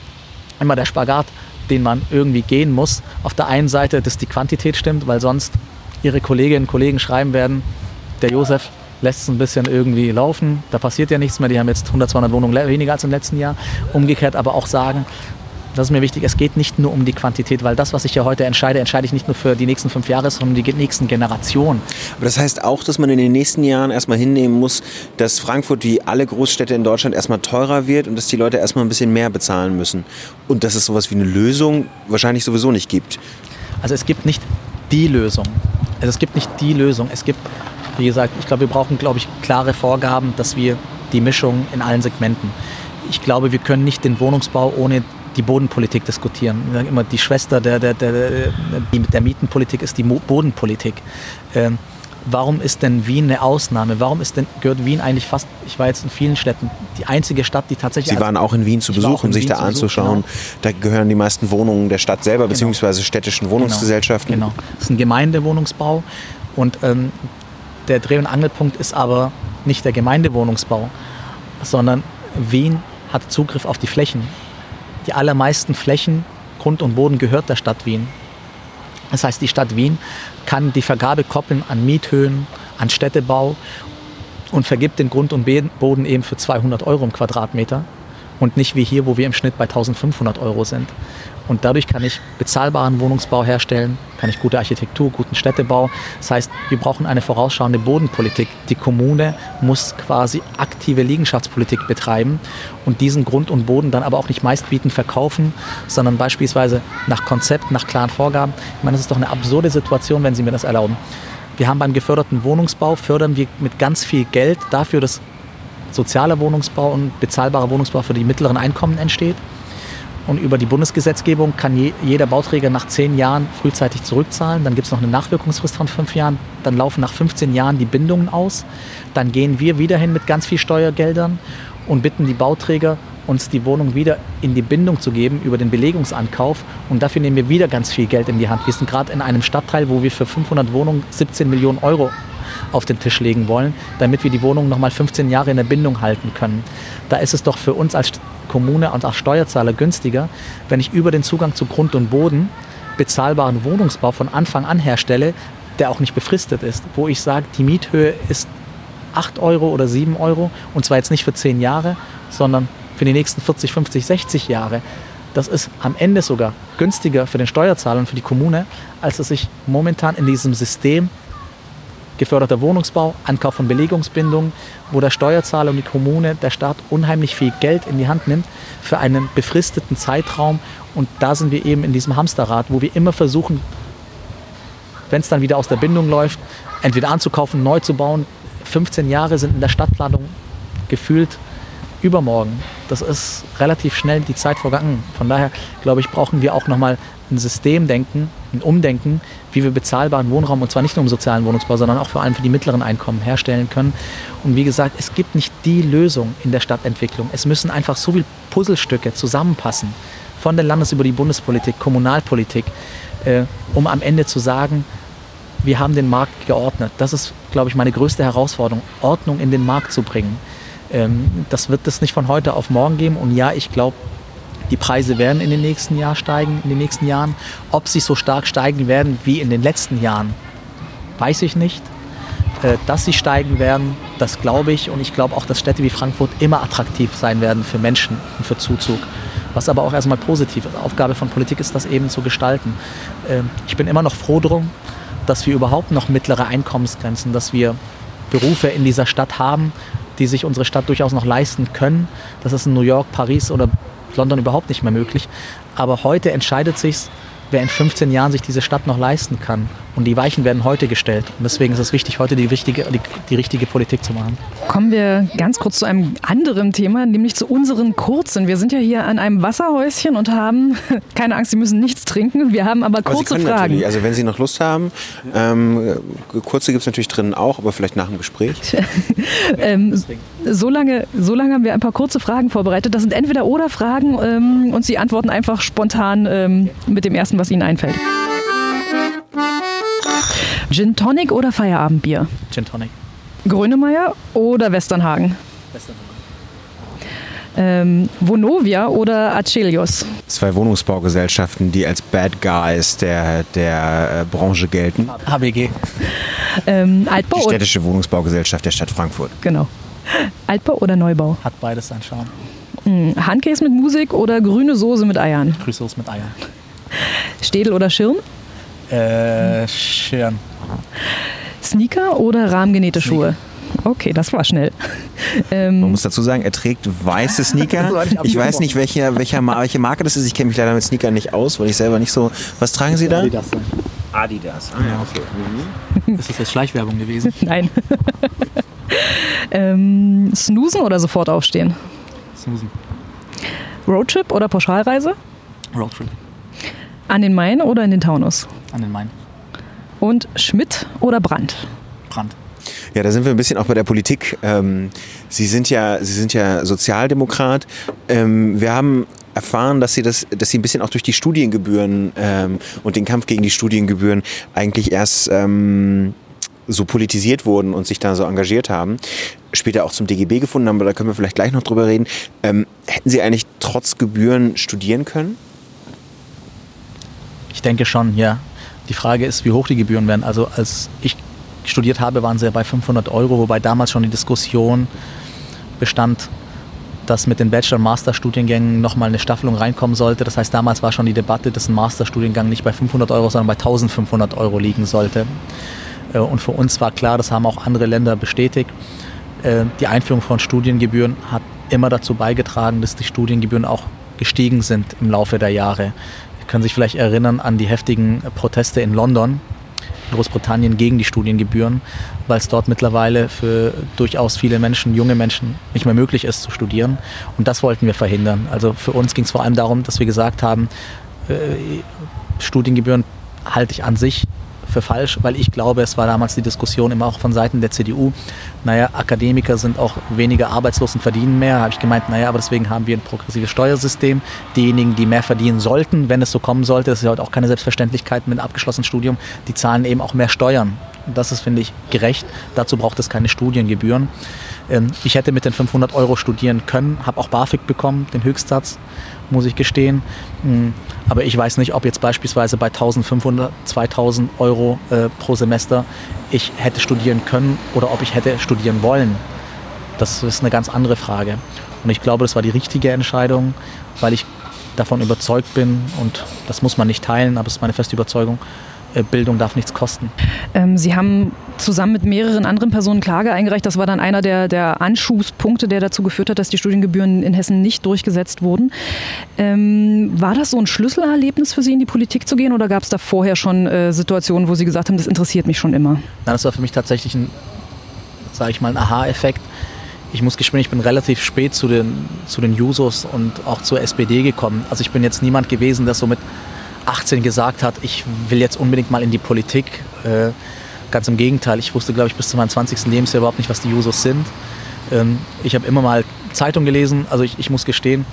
immer der Spagat, den man irgendwie gehen muss. Auf der einen Seite, dass die Quantität stimmt, weil sonst ihre Kolleginnen und Kollegen schreiben werden, der Josef lässt es ein bisschen irgendwie laufen, da passiert ja nichts mehr, die haben jetzt 100, 200 Wohnungen weniger als im letzten Jahr. Umgekehrt aber auch sagen, das ist mir wichtig, es geht nicht nur um die Quantität, weil das, was ich ja heute entscheide, entscheide ich nicht nur für die nächsten fünf Jahre, sondern die nächsten Generationen. Aber das heißt auch, dass man in den nächsten Jahren erstmal hinnehmen muss, dass Frankfurt wie alle Großstädte in Deutschland erstmal teurer wird und dass die Leute erstmal ein bisschen mehr bezahlen müssen. Und dass es sowas wie eine Lösung wahrscheinlich sowieso nicht gibt. Also es gibt nicht die Lösung. Also es gibt nicht die Lösung. Es gibt, wie gesagt, ich glaube, wir brauchen, glaube ich, klare Vorgaben, dass wir die Mischung in allen Segmenten. Ich glaube, wir können nicht den Wohnungsbau ohne die Bodenpolitik diskutieren. Wir sagen immer, die Schwester der, der, der, der Mietenpolitik ist die Bodenpolitik. Ähm, warum ist denn Wien eine Ausnahme? Warum ist denn, gehört Wien eigentlich fast, ich war jetzt in vielen Städten, die einzige Stadt, die tatsächlich... Sie waren auch in Wien zu Besuch, um sich da anzuschauen. Besuch, genau. Da gehören die meisten Wohnungen der Stadt selber, genau. beziehungsweise städtischen Wohnungsgesellschaften. Genau, genau. Das ist ein Gemeindewohnungsbau und ähm, der Dreh- und Angelpunkt ist aber nicht der Gemeindewohnungsbau, sondern Wien hat Zugriff auf die Flächen die allermeisten Flächen, Grund und Boden gehört der Stadt Wien. Das heißt, die Stadt Wien kann die Vergabe koppeln an Miethöhen, an Städtebau und vergibt den Grund und Boden eben für 200 Euro im Quadratmeter und nicht wie hier, wo wir im Schnitt bei 1500 Euro sind. Und dadurch kann ich bezahlbaren Wohnungsbau herstellen, kann ich gute Architektur, guten Städtebau. Das heißt, wir brauchen eine vorausschauende Bodenpolitik. Die Kommune muss quasi aktive Liegenschaftspolitik betreiben und diesen Grund und Boden dann aber auch nicht meistbietend verkaufen, sondern beispielsweise nach Konzept, nach klaren Vorgaben. Ich meine, das ist doch eine absurde Situation, wenn Sie mir das erlauben. Wir haben beim geförderten Wohnungsbau, fördern wir mit ganz viel Geld dafür, dass sozialer Wohnungsbau und bezahlbarer Wohnungsbau für die mittleren Einkommen entsteht. Und über die Bundesgesetzgebung kann je, jeder Bauträger nach zehn Jahren frühzeitig zurückzahlen. Dann gibt es noch eine Nachwirkungsfrist von fünf Jahren. Dann laufen nach 15 Jahren die Bindungen aus. Dann gehen wir wieder hin mit ganz viel Steuergeldern und bitten die Bauträger uns die Wohnung wieder in die Bindung zu geben über den Belegungsankauf. Und dafür nehmen wir wieder ganz viel Geld in die Hand. Wir sind gerade in einem Stadtteil, wo wir für 500 Wohnungen 17 Millionen Euro auf den Tisch legen wollen, damit wir die Wohnung nochmal 15 Jahre in der Bindung halten können. Da ist es doch für uns als Kommune und als Steuerzahler günstiger, wenn ich über den Zugang zu Grund und Boden bezahlbaren Wohnungsbau von Anfang an herstelle, der auch nicht befristet ist, wo ich sage, die Miethöhe ist 8 Euro oder 7 Euro und zwar jetzt nicht für 10 Jahre, sondern für die nächsten 40, 50, 60 Jahre. Das ist am Ende sogar günstiger für den Steuerzahler und für die Kommune, als es sich momentan in diesem System geförderter Wohnungsbau, Ankauf von Belegungsbindungen, wo der Steuerzahler und die Kommune, der Staat unheimlich viel Geld in die Hand nimmt für einen befristeten Zeitraum. Und da sind wir eben in diesem Hamsterrad, wo wir immer versuchen, wenn es dann wieder aus der Bindung läuft, entweder anzukaufen, neu zu bauen. 15 Jahre sind in der Stadtplanung gefühlt übermorgen. Das ist relativ schnell die Zeit vergangen. Von daher, glaube ich, brauchen wir auch nochmal ein Systemdenken, ein Umdenken, wie wir bezahlbaren Wohnraum, und zwar nicht nur im sozialen Wohnungsbau, sondern auch vor allem für die mittleren Einkommen herstellen können. Und wie gesagt, es gibt nicht die Lösung in der Stadtentwicklung. Es müssen einfach so viele Puzzlestücke zusammenpassen, von der Landes- über die Bundespolitik, Kommunalpolitik, äh, um am Ende zu sagen, wir haben den Markt geordnet. Das ist, glaube ich, meine größte Herausforderung, Ordnung in den Markt zu bringen. Ähm, das wird es nicht von heute auf morgen geben. Und ja, ich glaube, die Preise werden in den nächsten Jahren steigen, in den nächsten Jahren. Ob sie so stark steigen werden wie in den letzten Jahren, weiß ich nicht. Äh, dass sie steigen werden, das glaube ich. Und ich glaube auch, dass Städte wie Frankfurt immer attraktiv sein werden für Menschen und für Zuzug. Was aber auch erstmal positiv ist. Aufgabe von Politik ist, das eben zu gestalten. Ähm, ich bin immer noch froh drum, dass wir überhaupt noch mittlere Einkommensgrenzen, dass wir Berufe in dieser Stadt haben, die sich unsere Stadt durchaus noch leisten können. Das ist in New York, Paris oder London überhaupt nicht mehr möglich. Aber heute entscheidet sich, wer in 15 Jahren sich diese Stadt noch leisten kann. Und die Weichen werden heute gestellt. Und deswegen ist es wichtig, heute die, wichtige, die, die, richtige Politik zu machen. Kommen wir ganz kurz zu einem anderen Thema, nämlich zu unseren Kurzen. Wir sind ja hier an einem Wasserhäuschen und haben, keine Angst, Sie müssen nichts trinken. Wir haben aber kurze aber Fragen. Also wenn Sie noch Lust haben, ähm, kurze gibt es natürlich drinnen auch, aber vielleicht nach dem Gespräch. ähm, so, lange, so lange haben wir ein paar kurze Fragen vorbereitet. Das sind entweder oder Fragen ähm, und Sie antworten einfach spontan ähm, mit dem ersten, was Ihnen einfällt. Gin Tonic oder Feierabendbier? Gin Tonic. Grönemeyer oder Westernhagen? Westernhagen. Ähm, Vonovia oder Acelios? Zwei Wohnungsbaugesellschaften, die als Bad Guys der, der äh, Branche gelten. HBG. Ähm, Altbau die städtische Wohnungsbaugesellschaft der Stadt Frankfurt. Genau. Altbau oder Neubau? Hat beides seinen Charme. Hm, Handkäse mit Musik oder grüne Soße mit Eiern? Grüne Soße mit Eiern. Städel oder Schirm? Äh, Schirm. Sneaker oder rahmengenähte Sneaker. Schuhe? Okay, das war schnell. Ähm Man muss dazu sagen, er trägt weiße Sneaker. Ich weiß nicht, welche, welche, welche Marke das ist. Ich kenne mich leider mit Sneakern nicht aus, weil ich selber nicht so. Was tragen Sie da? Adidas. Adidas. Ah, ja, okay. Mhm. Ist das jetzt Schleichwerbung gewesen? Nein. Ähm, snoosen oder sofort aufstehen? Snoosen. Roadtrip oder Pauschalreise? Roadtrip. An den Main oder in den Taunus? An den Main. Und Schmidt oder Brandt? Brandt. Ja, da sind wir ein bisschen auch bei der Politik. Ähm, Sie sind ja, Sie sind ja Sozialdemokrat. Ähm, wir haben erfahren, dass Sie das, dass Sie ein bisschen auch durch die Studiengebühren ähm, und den Kampf gegen die Studiengebühren eigentlich erst ähm, so politisiert wurden und sich da so engagiert haben, später auch zum DGB gefunden haben, aber da können wir vielleicht gleich noch drüber reden. Ähm, hätten Sie eigentlich trotz Gebühren studieren können? Ich denke schon, ja. Die Frage ist, wie hoch die Gebühren werden. Also als ich studiert habe, waren sie bei 500 Euro, wobei damals schon die Diskussion bestand, dass mit den Bachelor- und Masterstudiengängen nochmal eine Staffelung reinkommen sollte. Das heißt, damals war schon die Debatte, dass ein Masterstudiengang nicht bei 500 Euro, sondern bei 1500 Euro liegen sollte. Äh, und für uns war klar, das haben auch andere Länder bestätigt, äh, die Einführung von Studiengebühren hat immer dazu beigetragen, dass die Studiengebühren auch gestiegen sind im Laufe der Jahre. Sie können sich vielleicht erinnern an die heftigen Proteste in London, Großbritannien gegen die Studiengebühren, weil es dort mittlerweile für durchaus viele Menschen, junge Menschen, nicht mehr möglich ist zu studieren. Und das wollten wir verhindern. Also für uns ging es vor allem darum, dass wir gesagt haben, äh, Studiengebühren halte ich an sich für falsch, weil ich glaube, es war damals die Diskussion immer auch von Seiten der CDU, naja, Akademiker sind auch weniger arbeitslos und verdienen mehr. Habe ich gemeint, naja, aber deswegen haben wir ein progressives Steuersystem. Diejenigen, die mehr verdienen sollten, wenn es so kommen sollte, das ist ja heute auch keine Selbstverständlichkeit mit einem abgeschlossenen Studium, die zahlen eben auch mehr Steuern. Das ist, finde ich, gerecht. Dazu braucht es keine Studiengebühren. Ähm, ich hätte mit den 500 Euro studieren können, habe auch BAföG bekommen, den Höchstsatz, muss ich gestehen. Hm, aber ich weiß nicht, ob jetzt beispielsweise bei 1500, 2000 Euro äh, pro Semester ich hätte studieren können oder ob ich hätte studieren wollen. Das ist eine ganz andere Frage. Und ich glaube, das war die richtige Entscheidung, weil ich davon überzeugt bin und das muss man nicht teilen, aber es ist meine feste Überzeugung, Bildung darf nichts kosten. Ähm, Sie haben zusammen mit mehreren anderen Personen Klage eingereicht. Das war dann einer der, der Anschubspunkte, der dazu geführt hat, dass die Studiengebühren in Hessen nicht durchgesetzt wurden. Ähm, war das so ein Schlüsselerlebnis für Sie, in die Politik zu gehen oder gab es da vorher schon äh, Situationen, wo Sie gesagt haben, das interessiert mich schon immer? Nein, das war für mich tatsächlich ein, sage ich mal, ein Aha-Effekt. Ich muss gestehen, ich bin relativ spät zu den, zu den Jusos und auch zur SPD gekommen. Also ich bin jetzt niemand gewesen, der so mit 18 gesagt hat, ich will jetzt unbedingt mal in die Politik. Äh, ganz im Gegenteil, ich wusste, glaube ich, bis zu meinem 20. Lebensjahr überhaupt nicht, was die Jusos sind. Ähm, ich habe immer mal Zeitung gelesen, also ich, ich muss gestehen,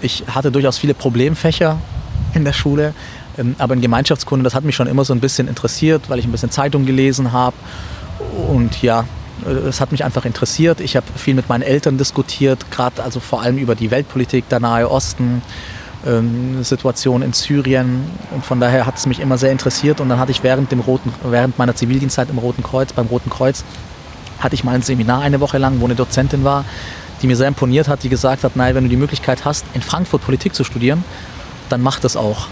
ich hatte durchaus viele Problemfächer in der Schule, ähm, aber in Gemeinschaftskunde, das hat mich schon immer so ein bisschen interessiert, weil ich ein bisschen Zeitung gelesen habe. Und ja, es hat mich einfach interessiert. Ich habe viel mit meinen Eltern diskutiert, gerade also vor allem über die Weltpolitik, der Nahe Osten, ähm, Situation in Syrien und von daher hat es mich immer sehr interessiert und dann hatte ich während, dem Roten, während meiner Zivildienstzeit im Roten Kreuz, beim Roten Kreuz, hatte ich mal ein Seminar eine Woche lang, wo eine Dozentin war, die mir sehr imponiert hat, die gesagt hat, nein, wenn du die Möglichkeit hast, in Frankfurt Politik zu studieren, dann mach das auch.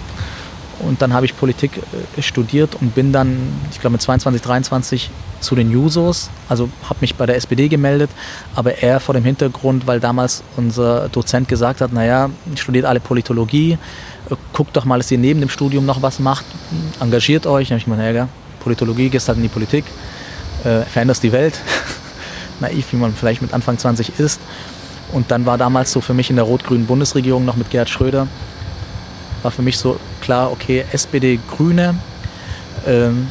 Und dann habe ich Politik äh, studiert und bin dann, ich glaube mit 22, 23 zu den Jusos, also habe mich bei der SPD gemeldet, aber eher vor dem Hintergrund, weil damals unser Dozent gesagt hat, naja, studiert alle Politologie, guckt doch mal, dass ihr neben dem Studium noch was macht, engagiert euch. Dann habe ich mir naja, Politologie, gehst halt in die Politik, äh, veränderst die Welt, naiv, wie man vielleicht mit Anfang 20 ist. Und dann war damals so für mich in der rot-grünen Bundesregierung noch mit Gerhard Schröder, war für mich so klar, okay, SPD, Grüne, ähm,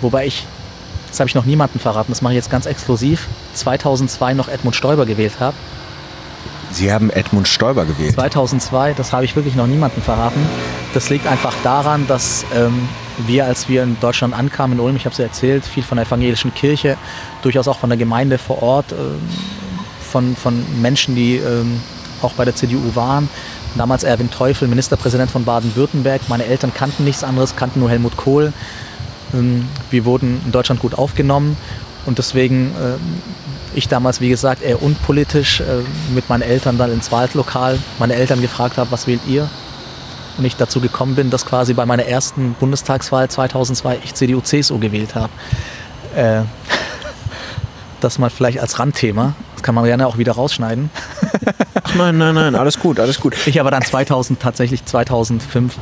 wobei ich das habe ich noch niemandem verraten, das mache ich jetzt ganz exklusiv, 2002 noch Edmund Stoiber gewählt habe. Sie haben Edmund Stoiber gewählt? 2002, das habe ich wirklich noch niemandem verraten. Das liegt einfach daran, dass ähm, wir, als wir in Deutschland ankamen, in Ulm, ich habe es ja erzählt, viel von der evangelischen Kirche, durchaus auch von der Gemeinde vor Ort, ähm, von, von Menschen, die ähm, auch bei der CDU waren. Damals Erwin Teufel, Ministerpräsident von Baden-Württemberg. Meine Eltern kannten nichts anderes, kannten nur Helmut Kohl. Ähm, wir wurden in Deutschland gut aufgenommen und deswegen ähm, ich damals, wie gesagt, eher unpolitisch äh, mit meinen Eltern dann ins Waldlokal meine Eltern gefragt habe, was wählt ihr? Und ich dazu gekommen bin, dass quasi bei meiner ersten Bundestagswahl 2002 ich CDU-CSU gewählt habe. Äh, das mal vielleicht als Randthema. Das kann man gerne auch wieder rausschneiden. Ach nein, nein, nein, alles gut, alles gut. Ich aber dann 2000, tatsächlich 2005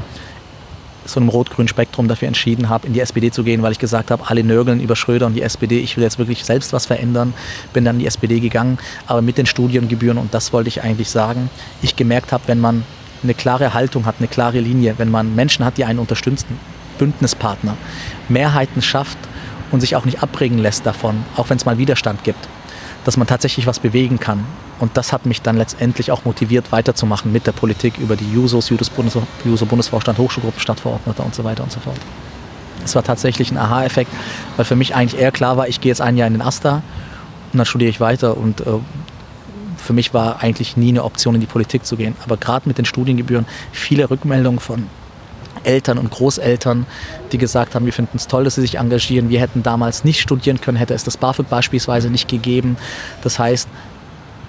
so einem rot-grünen Spektrum dafür entschieden habe, in die SPD zu gehen, weil ich gesagt habe, alle nörgeln über Schröder und die SPD, ich will jetzt wirklich selbst was verändern, bin dann in die SPD gegangen, aber mit den Studiengebühren und das wollte ich eigentlich sagen, ich gemerkt habe, wenn man eine klare Haltung hat, eine klare Linie, wenn man Menschen hat, die einen unterstützen, Bündnispartner, Mehrheiten schafft und sich auch nicht abbringen lässt davon, auch wenn es mal Widerstand gibt, dass man tatsächlich was bewegen kann. Und das hat mich dann letztendlich auch motiviert, weiterzumachen mit der Politik über die Jusos, Jusos Bundes, Juso Bundesvorstand, Hochschulgruppen, Stadtverordneter und so weiter und so fort. Es war tatsächlich ein Aha-Effekt, weil für mich eigentlich eher klar war, ich gehe jetzt ein Jahr in den AStA und dann studiere ich weiter und äh, für mich war eigentlich nie eine Option, in die Politik zu gehen. Aber gerade mit den Studiengebühren, viele Rückmeldungen von Eltern und Großeltern, die gesagt haben, wir finden es toll, dass sie sich engagieren. Wir hätten damals nicht studieren können, hätte es das BAföG beispielsweise nicht gegeben. Das heißt,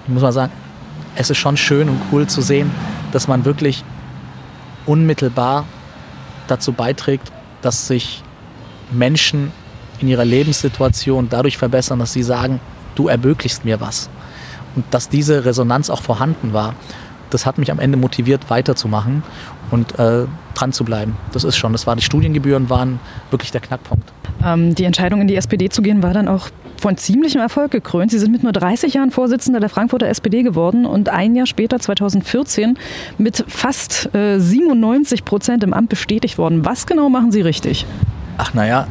muss man sagen, es ist schon schön und cool zu sehen, dass man wirklich unmittelbar dazu beiträgt, dass sich Menschen in ihrer Lebenssituation dadurch verbessern, dass sie sagen, du ermöglichst mir was. Und dass diese Resonanz auch vorhanden war, das hat mich am Ende motiviert, weiterzumachen und äh, dran zu bleiben. Das ist schon. Das war die Studiengebühren waren wirklich der Knackpunkt. Ähm, die Entscheidung in die SPD zu gehen war dann auch von ziemlichem Erfolg gekrönt. Sie sind mit nur 30 Jahren Vorsitzender der Frankfurter SPD geworden und ein Jahr später, 2014, mit fast äh, 97 Prozent im Amt bestätigt worden. Was genau machen Sie richtig? Ach naja,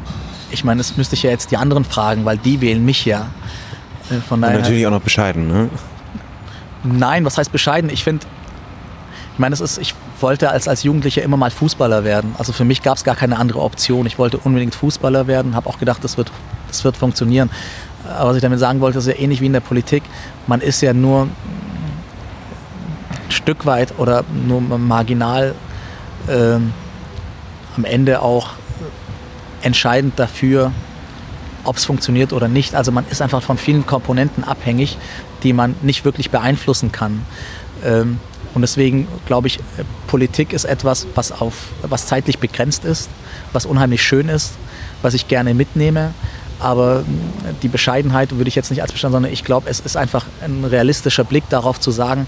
ich meine, das müsste ich ja jetzt die anderen fragen, weil die wählen mich ja. Äh, Von Und daher, natürlich auch noch bescheiden, ne? Nein, was heißt bescheiden? Ich finde, ich meine, es ist, ich wollte als, als Jugendlicher immer mal Fußballer werden. Also für mich gab es gar keine andere Option. Ich wollte unbedingt Fußballer werden, habe auch gedacht, das wird, das wird funktionieren. Aber was ich damit sagen wollte, ist ja ähnlich wie in der Politik. Man ist ja nur ein Stück weit oder nur marginal ähm, am Ende auch entscheidend dafür, ob es funktioniert oder nicht. Also man ist einfach von vielen Komponenten abhängig, die man nicht wirklich beeinflussen kann. Ähm, und deswegen glaube ich, äh, Politik ist etwas, was, auf, was zeitlich begrenzt ist, was unheimlich schön ist, was ich gerne mitnehme. Aber mh, die Bescheidenheit würde ich jetzt nicht als Bestand, sondern ich glaube, es ist einfach ein realistischer Blick darauf zu sagen,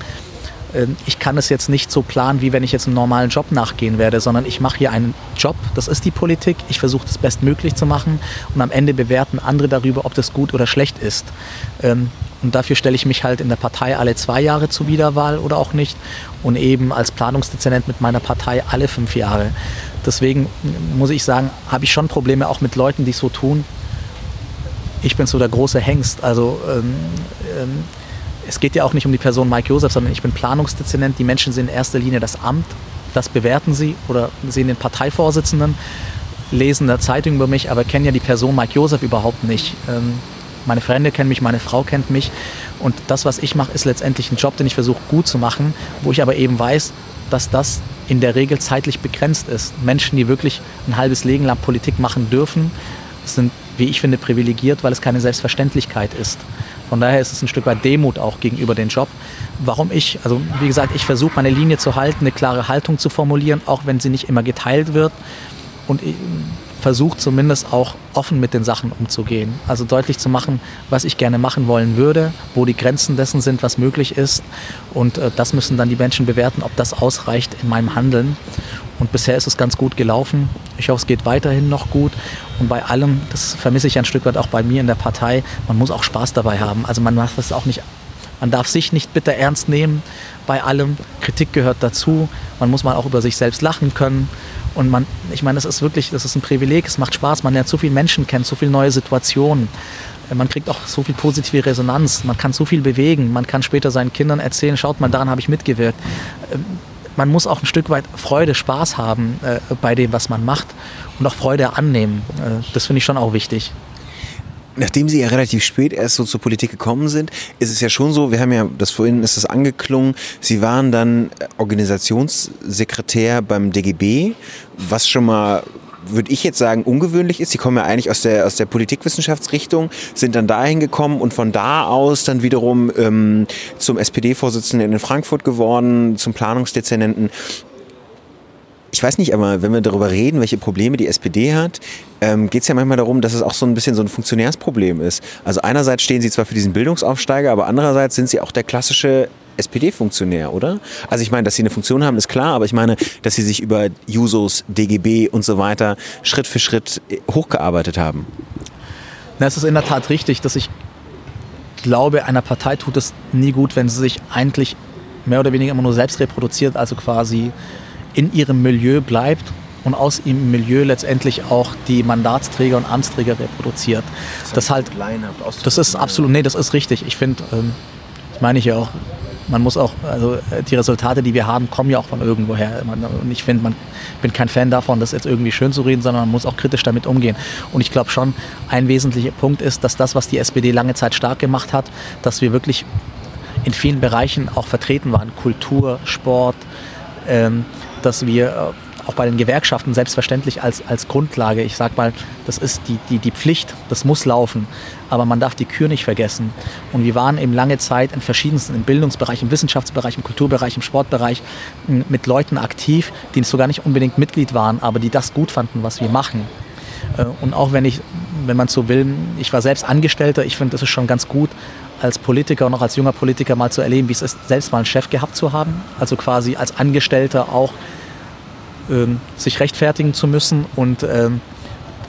ich kann es jetzt nicht so planen, wie wenn ich jetzt einem normalen Job nachgehen werde, sondern ich mache hier einen Job, das ist die Politik, ich versuche das bestmöglich zu machen und am Ende bewerten andere darüber, ob das gut oder schlecht ist. Ähm, Und dafür stelle ich mich halt in der Partei alle zwei Jahre zur Wiederwahl oder auch nicht und eben als Planungsdezernent mit meiner Partei alle fünf Jahre. Deswegen muss ich sagen, habe ich schon Probleme auch mit Leuten, die so tun. Ich bin so der große Hengst. Also ähm, ähm, es geht ja auch nicht um die Person Mike Josef, sondern ich bin Planungsdezernent. Die Menschen sehen in erster Linie das Amt, das bewerten sie oder sehen den Parteivorsitzenden, lesen der Zeitung über mich, aber kennen ja die Person Mike Josef überhaupt nicht. Ähm, meine Freunde kennen mich, meine Frau kennt mich und das, was ich mache, ist letztendlich ein Job, den ich versuche gut zu machen, wo ich aber eben weiß, dass das in der Regel zeitlich begrenzt ist. Menschen, die wirklich ein halbes Leben lang Politik machen dürfen, sind, wie ich finde, privilegiert, weil es keine Selbstverständlichkeit ist. Von daher ist es ein Stück weit Demut auch gegenüber dem Job. Warum ich, also wie gesagt, ich versuche meine Linie zu halten, eine klare Haltung zu formulieren, auch wenn sie nicht immer geteilt wird. Und ich versuche zumindest auch offen mit den Sachen umzugehen. Also deutlich zu machen, was ich gerne machen wollen würde, wo die Grenzen dessen sind, was möglich ist. Und äh, das müssen dann die Menschen bewerten, ob das ausreicht in meinem Handeln. Und bisher ist es ganz gut gelaufen. Ich hoffe, es geht weiterhin noch gut. Und bei allem, das vermisse ich ein Stück weit auch bei mir in der Partei, man muss auch Spaß dabei haben. Also man macht das auch nicht, man darf sich nicht bitter ernst nehmen bei allem. Kritik gehört dazu. Man muss mal auch über sich selbst lachen können. Und man, ich meine, das ist wirklich, das ist ein Privileg, es macht Spaß, man lernt so viele Menschen kennen, so viele neue Situationen. Man kriegt auch so viel positive Resonanz, man kann so viel bewegen, man kann später seinen Kindern erzählen, schaut mal, daran habe ich mitgewirkt man muss auch ein Stück weit Freude, Spaß haben äh, bei dem, was man macht und auch Freude annehmen. Äh, das finde ich schon auch wichtig. Nachdem Sie ja relativ spät erst so zur Politik gekommen sind, ist es ja schon so, wir haben ja, das vorhin ist es angeklungen, Sie waren dann Organisationssekretär beim DGB, was schon mal würde ich jetzt sagen, ungewöhnlich ist. Sie kommen ja eigentlich aus der, aus der Politikwissenschaftsrichtung, sind dann dahin gekommen und von da aus dann wiederum ähm, zum SPD-Vorsitzenden in Frankfurt geworden, zum Planungsdezernenten. Ich weiß nicht, aber wenn wir darüber reden, welche Probleme die SPD hat, ähm, geht es ja manchmal darum, dass es auch so ein bisschen so ein Funktionärsproblem ist. Also einerseits stehen sie zwar für diesen Bildungsaufsteiger, aber andererseits sind sie auch der klassische SPD-Funktionär, oder? Also ich meine, dass sie eine Funktion haben, ist klar, aber ich meine, dass sie sich über Jusos, DGB und so weiter Schritt für Schritt hochgearbeitet haben. Na, es ist in der Tat richtig, dass ich glaube, einer Partei tut es nie gut, wenn sie sich eigentlich mehr oder weniger immer nur selbst reproduziert, also quasi in ihrem Milieu bleibt und aus ihrem Milieu letztendlich auch die Mandatsträger und Amtsträger reproduziert. Das, das halt, das ist absolut, nee, das ist richtig. Ich finde, ähm, das meine ich ja auch, man muss auch, also die Resultate, die wir haben, kommen ja auch von irgendwoher. Und ich finde, man bin kein Fan davon, das jetzt irgendwie schön zu reden, sondern man muss auch kritisch damit umgehen. Und ich glaube schon, ein wesentlicher Punkt ist, dass das, was die SPD lange Zeit stark gemacht hat, dass wir wirklich in vielen Bereichen auch vertreten waren. Kultur, Sport, ähm, dass wir auch bei den Gewerkschaften selbstverständlich als, als Grundlage, ich sag mal, das ist die, die, die Pflicht, das muss laufen, aber man darf die Kür nicht vergessen. Und wir waren eben lange Zeit in verschiedensten, im Bildungsbereich, im Wissenschaftsbereich, im Kulturbereich, im Sportbereich mit Leuten aktiv, die sogar nicht unbedingt Mitglied waren, aber die das gut fanden, was wir machen. Äh, und auch wenn ich, wenn man so will, ich war selbst Angestellter, ich finde, das ist schon ganz gut, als Politiker und auch als junger Politiker mal zu erleben, wie es ist, selbst mal einen Chef gehabt zu haben. Also quasi als Angestellter auch ähm, sich rechtfertigen zu müssen und ähm,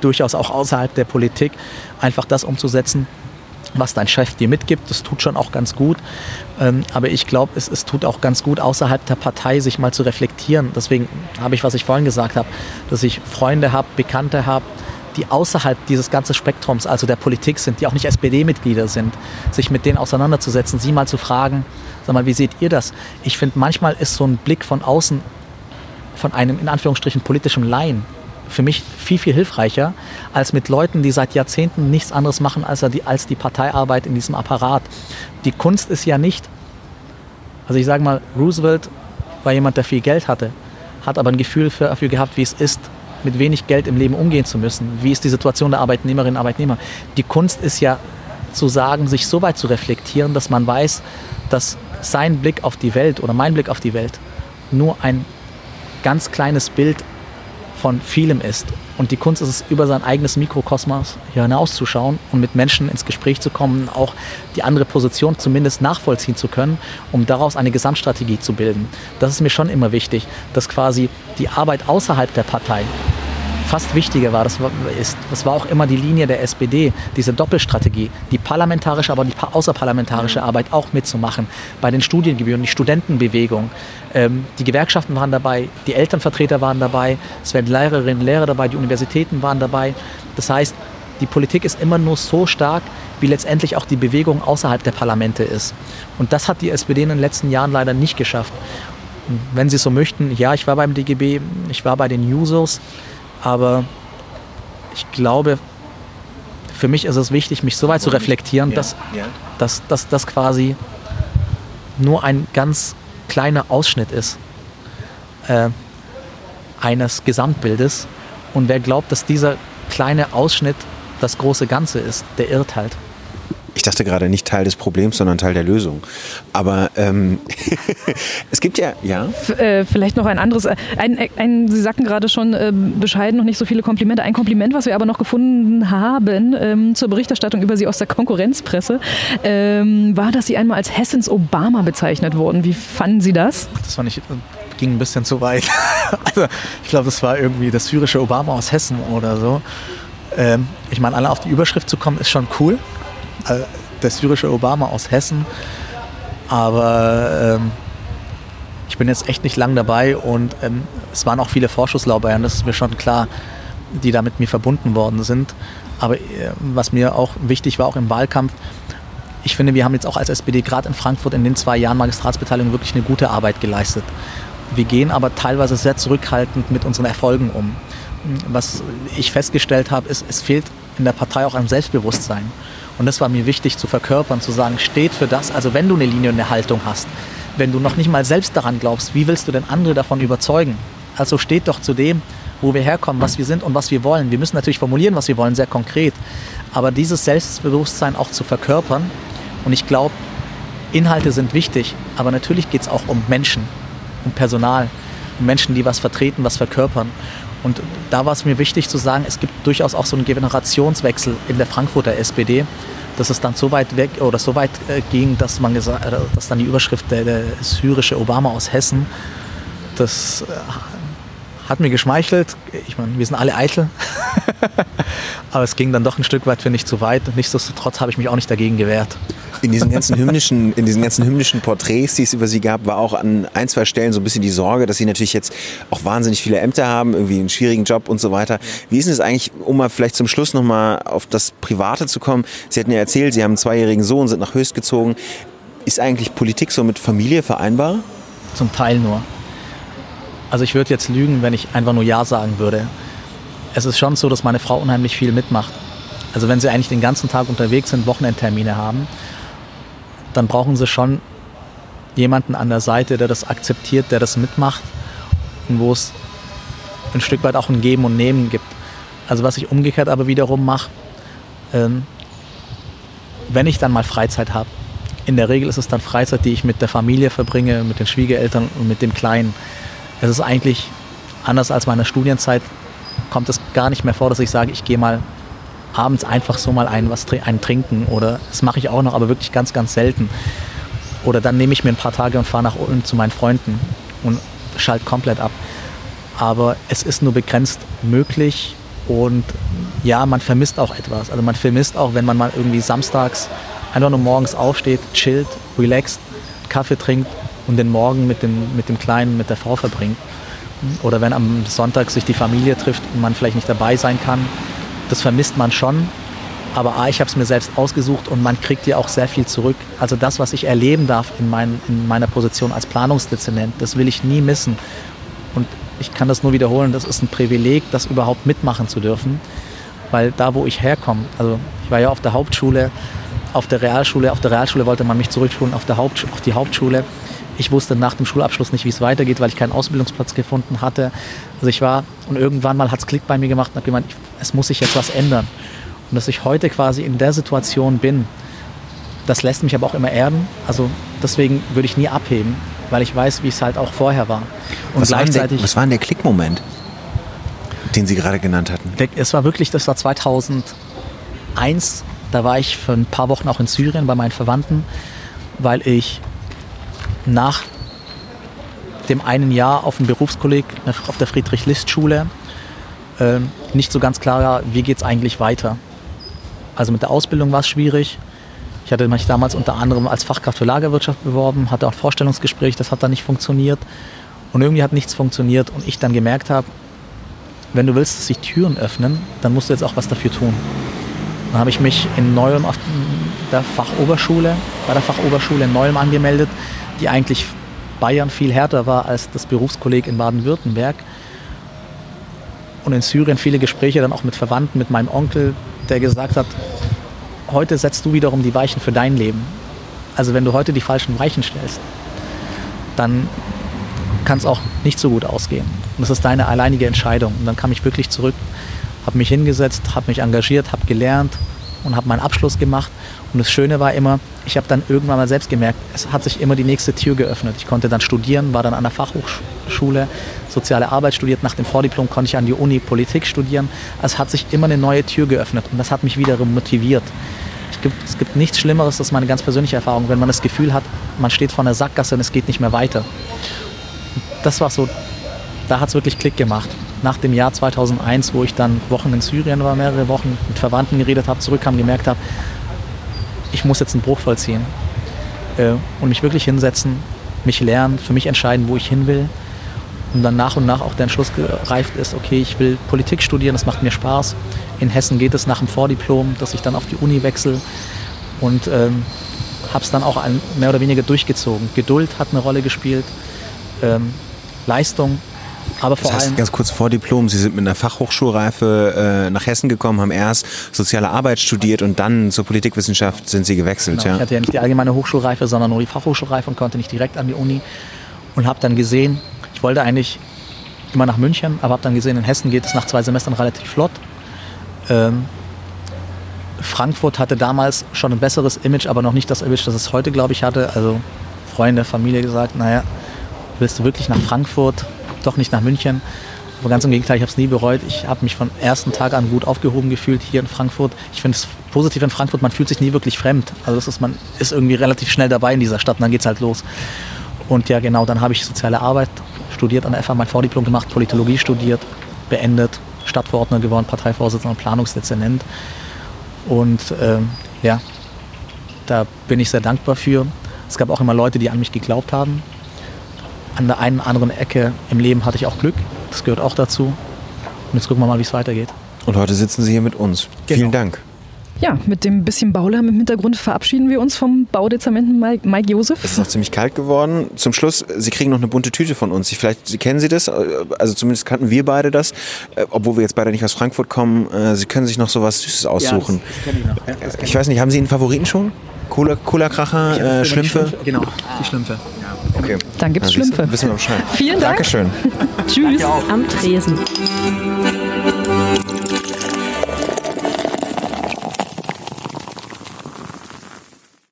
durchaus auch außerhalb der Politik einfach das umzusetzen, was dein Chef dir mitgibt. Das tut schon auch ganz gut. Ähm, aber ich glaube, es, es tut auch ganz gut, außerhalb der Partei sich mal zu reflektieren. Deswegen habe ich, was ich vorhin gesagt habe, dass ich Freunde habe, Bekannte habe, die außerhalb dieses ganzen Spektrums, also der Politik sind, die auch nicht SPD-Mitglieder sind, sich mit denen auseinanderzusetzen, sie mal zu fragen, sag mal, wie seht ihr das? Ich finde, manchmal ist so ein Blick von außen von einem in Anführungsstrichen politischen Laien für mich viel, viel hilfreicher als mit Leuten, die seit Jahrzehnten nichts anderes machen als die, als die Parteiarbeit in diesem Apparat. Die Kunst ist ja nicht, also ich sage mal, Roosevelt war jemand, der viel Geld hatte, hat aber ein Gefühl für, dafür gehabt, wie es ist, mit wenig Geld im Leben umgehen zu müssen. Wie ist die Situation der Arbeitnehmerinnen und Arbeitnehmer? Die Kunst ist ja zu sagen, sich so weit zu reflektieren, dass man weiß, dass sein Blick auf die Welt oder mein Blick auf die Welt nur ein ganz kleines Bild von vielem ist. Und die Kunst ist es, über sein eigenes Mikrokosmos hier hinauszuschauen und mit Menschen ins Gespräch zu kommen, auch die andere Position zumindest nachvollziehen zu können, um daraus eine Gesamtstrategie zu bilden. Das ist mir schon immer wichtig, dass quasi die Arbeit außerhalb der Partei fast wichtiger war. Das war, ist, das war auch immer die Linie der SPD, diese Doppelstrategie, die parlamentarische, aber die außerparlamentarische Arbeit auch mitzumachen. Bei den Studiengebühren, die Studentenbewegung, ähm, die Gewerkschaften waren dabei, die Elternvertreter waren dabei, es werden Lehrerinnen und Lehrer dabei, die Universitäten waren dabei. Das heißt, die Politik ist immer nur so stark, wie letztendlich auch die Bewegung außerhalb der Parlamente ist. Und das hat die SPD in den letzten Jahren leider nicht geschafft. Wenn Sie so möchten, ja, ich war beim DGB, ich war bei den Jusos, aber ich glaube, für mich ist es wichtig, mich so weit zu reflektieren, dass, dass, dass das quasi nur ein ganz kleiner Ausschnitt ist äh, eines Gesamtbildes. Und wer glaubt, dass dieser kleine Ausschnitt das große Ganze ist, der irrt halt. Ich dachte gerade nicht Teil des Problems, sondern Teil der Lösung. Aber ähm, es gibt ja, ja. F äh, vielleicht noch ein anderes. Äh, ein, ein, Sie sagten gerade schon äh, bescheiden noch nicht so viele Komplimente. Ein Kompliment, was wir aber noch gefunden haben ähm, zur Berichterstattung über Sie aus der Konkurrenzpresse, ähm, war, dass Sie einmal als Hessens Obama bezeichnet wurden. Wie fanden Sie das? Das fand ich äh, ging ein bisschen zu weit. also ich glaube, das war irgendwie das syrische Obama aus Hessen oder so. Ähm, ich meine, alle auf die Überschrift zu kommen, ist schon cool. Äh, der syrische Obama aus Hessen. Aber ähm, ich bin jetzt echt nicht lang dabei und ähm, es waren auch viele Vorschusslaubeeren, das ist mir schon klar, die da mit mir verbunden worden sind. Aber äh, was mir auch wichtig war, auch im Wahlkampf, ich finde, wir haben jetzt auch als SPD gerade in Frankfurt in den zwei Jahren Magistratsbeteiligung wirklich eine gute Arbeit geleistet. Wir gehen aber teilweise sehr zurückhaltend mit unseren Erfolgen um. Was ich festgestellt habe, ist, es fehlt in der Partei auch an Selbstbewusstsein. Und das war mir wichtig zu verkörpern, zu sagen, steht für das. Also wenn du eine Linie und eine Haltung hast, wenn du noch nicht mal selbst daran glaubst, wie willst du denn andere davon überzeugen? Also steht doch zu dem, wo wir herkommen, was wir sind und was wir wollen. Wir müssen natürlich formulieren, was wir wollen, sehr konkret. Aber dieses Selbstbewusstsein auch zu verkörpern. Und ich glaube, Inhalte sind wichtig, aber natürlich geht es auch um Menschen, um Personal, um Menschen, die was vertreten, was verkörpern. Und da war es mir wichtig zu sagen, es gibt durchaus auch so einen Generationswechsel in der Frankfurter SPD, dass es dann so weit weg oder so weit äh, ging, dass man gesagt, äh, dass dann die Überschrift der, der syrische Obama aus Hessen, das äh, hat mir geschmeichelt. Ich meine, wir sind alle eitel. Aber es ging dann doch ein Stück weit, finde ich, zu weit. Nichtsdestotrotz habe ich mich auch nicht dagegen gewehrt. In diesen ganzen hymnischen, in diesen ganzen hymnischen Porträts, die es über sie gab, war auch an ein, zwei Stellen so ein bisschen die Sorge, dass sie natürlich jetzt auch wahnsinnig viele Ämter haben, irgendwie einen schwierigen Job und so weiter. Wie ist es eigentlich, um mal vielleicht zum Schluss nochmal auf das Private zu kommen? Sie hatten ja erzählt, Sie haben einen zweijährigen Sohn, sind nach Höchst gezogen. Ist eigentlich Politik so mit Familie vereinbar? Zum Teil nur. Also ich würde jetzt lügen, wenn ich einfach nur Ja sagen würde. Es ist schon so, dass meine Frau unheimlich viel mitmacht. Also wenn sie eigentlich den ganzen Tag unterwegs sind, Wochenendtermine haben, dann brauchen sie schon jemanden an der Seite, der das akzeptiert, der das mitmacht und wo es ein Stück weit auch ein Geben und Nehmen gibt. Also was ich umgekehrt aber wiederum mache, ähm, wenn ich dann mal Freizeit habe, in der Regel ist es dann Freizeit, die ich mit der Familie verbringe, mit den Schwiegereltern und mit dem Kleinen. Es ist eigentlich anders als meiner Studienzeit, kommt es gar nicht mehr vor, dass ich sage, ich gehe mal abends einfach so mal ein, was, ein trinken oder das mache ich auch noch, aber wirklich ganz, ganz selten. Oder dann nehme ich mir ein paar Tage und fahre nach Ulm zu meinen Freunden und schalte komplett ab. Aber es ist nur begrenzt möglich und ja, man vermisst auch etwas. Also man vermisst auch, wenn man mal irgendwie samstags einfach nur morgens aufsteht, chillt, relaxt, Kaffee trinkt und den Morgen mit dem, mit dem Kleinen, mit der Frau verbringt. Oder wenn am Sonntag sich die Familie trifft und man vielleicht nicht dabei sein kann, das vermisst man schon. Aber A, ich habe es mir selbst ausgesucht und man kriegt ja auch sehr viel zurück. Also das, was ich erleben darf in, mein, in meiner Position als Planungsdezernent, das will ich nie missen. Und ich kann das nur wiederholen, das ist ein Privileg, das überhaupt mitmachen zu dürfen. Weil da, wo ich herkomme, also ich war ja auf der Hauptschule, auf der Realschule, auf der Realschule wollte man mich zurückschulen, auf, der Haupt, auf die Hauptschule. Ich wusste nach dem Schulabschluss nicht, wie es weitergeht, weil ich keinen Ausbildungsplatz gefunden hatte. Also ich war, und irgendwann mal hat es Klick bei mir gemacht und habe gemeint, es muss sich jetzt was ändern. Und dass ich heute quasi in der Situation bin, das lässt mich aber auch immer erden. Also deswegen würde ich nie abheben, weil ich weiß, wie es halt auch vorher war. Und was, war der, was war denn der Klickmoment, den Sie gerade genannt hatten? Der, es war wirklich, das war 2001. Da war ich für ein paar Wochen auch in Syrien bei meinen Verwandten, weil ich nach dem einen Jahr auf dem Berufskolleg auf der Friedrich-List-Schule äh, nicht so ganz klar war, wie geht es eigentlich weiter. Also mit der Ausbildung war es schwierig. Ich hatte mich damals unter anderem als Fachkraft für Lagerwirtschaft beworben, hatte auch ein Vorstellungsgespräch, das hat dann nicht funktioniert. Und irgendwie hat nichts funktioniert und ich dann gemerkt habe, wenn du willst, dass sich Türen öffnen, dann musst du jetzt auch was dafür tun. Dann habe ich mich in Neulm auf der Fachoberschule, bei der Fachoberschule in Neulm angemeldet, die eigentlich Bayern viel härter war als das Berufskolleg in Baden-Württemberg. Und in Syrien viele Gespräche dann auch mit Verwandten, mit meinem Onkel, der gesagt hat, heute setzt du wiederum die Weichen für dein Leben. Also wenn du heute die falschen Weichen stellst, dann kann es auch nicht so gut ausgehen. Und das ist deine alleinige Entscheidung. Und dann kam ich wirklich zurück, habe mich hingesetzt, habe mich engagiert, habe gelernt und habe meinen Abschluss gemacht. Und das Schöne war immer, ich habe dann irgendwann mal selbst gemerkt, es hat sich immer die nächste Tür geöffnet. Ich konnte dann studieren, war dann an der Fachhochschule, soziale Arbeit studiert. Nach dem Vordiplom konnte ich an die Uni Politik studieren. Es hat sich immer eine neue Tür geöffnet und das hat mich wiederum motiviert. Es gibt, es gibt nichts Schlimmeres, das ist meine ganz persönliche Erfahrung, wenn man das Gefühl hat, man steht vor einer Sackgasse und es geht nicht mehr weiter. Das war so, da hat es wirklich Klick gemacht. Nach dem Jahr 2001, wo ich dann Wochen in Syrien war, mehrere Wochen mit Verwandten geredet habe, zurückkam, gemerkt habe, ich muss jetzt einen Bruch vollziehen äh, und mich wirklich hinsetzen, mich lernen, für mich entscheiden, wo ich hin will und dann nach und nach auch der Entschluss gereift ist, okay, ich will Politik studieren, das macht mir Spaß. In Hessen geht es nach dem Vordiplom, dass ich dann auf die Uni wechsle und ähm, habe es dann auch mehr oder weniger durchgezogen. Geduld hat eine Rolle gespielt, ähm, Leistung, aber vor das heißt, allem ganz kurz vor Diplom, Sie sind mit einer Fachhochschulreife äh, nach Hessen gekommen, haben erst soziale Arbeit studiert und dann zur Politikwissenschaft sind Sie gewechselt. Genau, ja? Ich hatte ja nicht die allgemeine Hochschulreife, sondern nur die Fachhochschulreife und konnte nicht direkt an die Uni und habe dann gesehen, ich wollte eigentlich immer nach München, aber habe dann gesehen, in Hessen geht es nach zwei Semestern relativ flott. Ähm, Frankfurt hatte damals schon ein besseres Image, aber noch nicht das Image, das es heute, glaube ich, hatte. Also Freunde, Familie gesagt, naja, willst du wirklich nach Frankfurt, doch nicht nach München? Aber ganz im Gegenteil, ich habe es nie bereut. Ich habe mich vom ersten Tag an gut aufgehoben gefühlt hier in Frankfurt. Ich finde es positiv in Frankfurt, man fühlt sich nie wirklich fremd. Also das ist, man ist irgendwie relativ schnell dabei in dieser Stadt und dann geht es halt los. Und ja genau, dann habe ich soziale Arbeit studiert an der FH, mein Vordiplom gemacht, Politologie studiert, beendet, Stadtverordneter geworden, Parteivorsitzender und Planungsdezernent. Und ähm, ja, da bin ich sehr dankbar für. Es gab auch immer Leute, die an mich geglaubt haben. An der einen oder anderen Ecke im Leben hatte ich auch Glück. Das gehört auch dazu. Und jetzt gucken wir mal, wie es weitergeht. Und heute sitzen Sie hier mit uns. Genau. Vielen Dank. Ja, mit dem bisschen Baulärm im Hintergrund verabschieden wir uns vom Baudezernenten Mike, Mike Josef. Es ist noch ziemlich kalt geworden. Zum Schluss, Sie kriegen noch eine bunte Tüte von uns. Vielleicht Sie kennen Sie das, also zumindest kannten wir beide das, äh, obwohl wir jetzt beide nicht aus Frankfurt kommen. Äh, Sie können sich noch so was Süßes aussuchen. das kenne ich noch. Ja, das ich weiß nicht, haben Sie einen Favoriten schon? Cola, Cola-Kracher, äh, Die Schlümpfe? Genau, die Schlümpfe. Okay. Dann gibt's siehst du, Schlümpfe. Wissen wir Bescheid. Vielen Dank. Dankeschön. Tschüss. Am Tresen.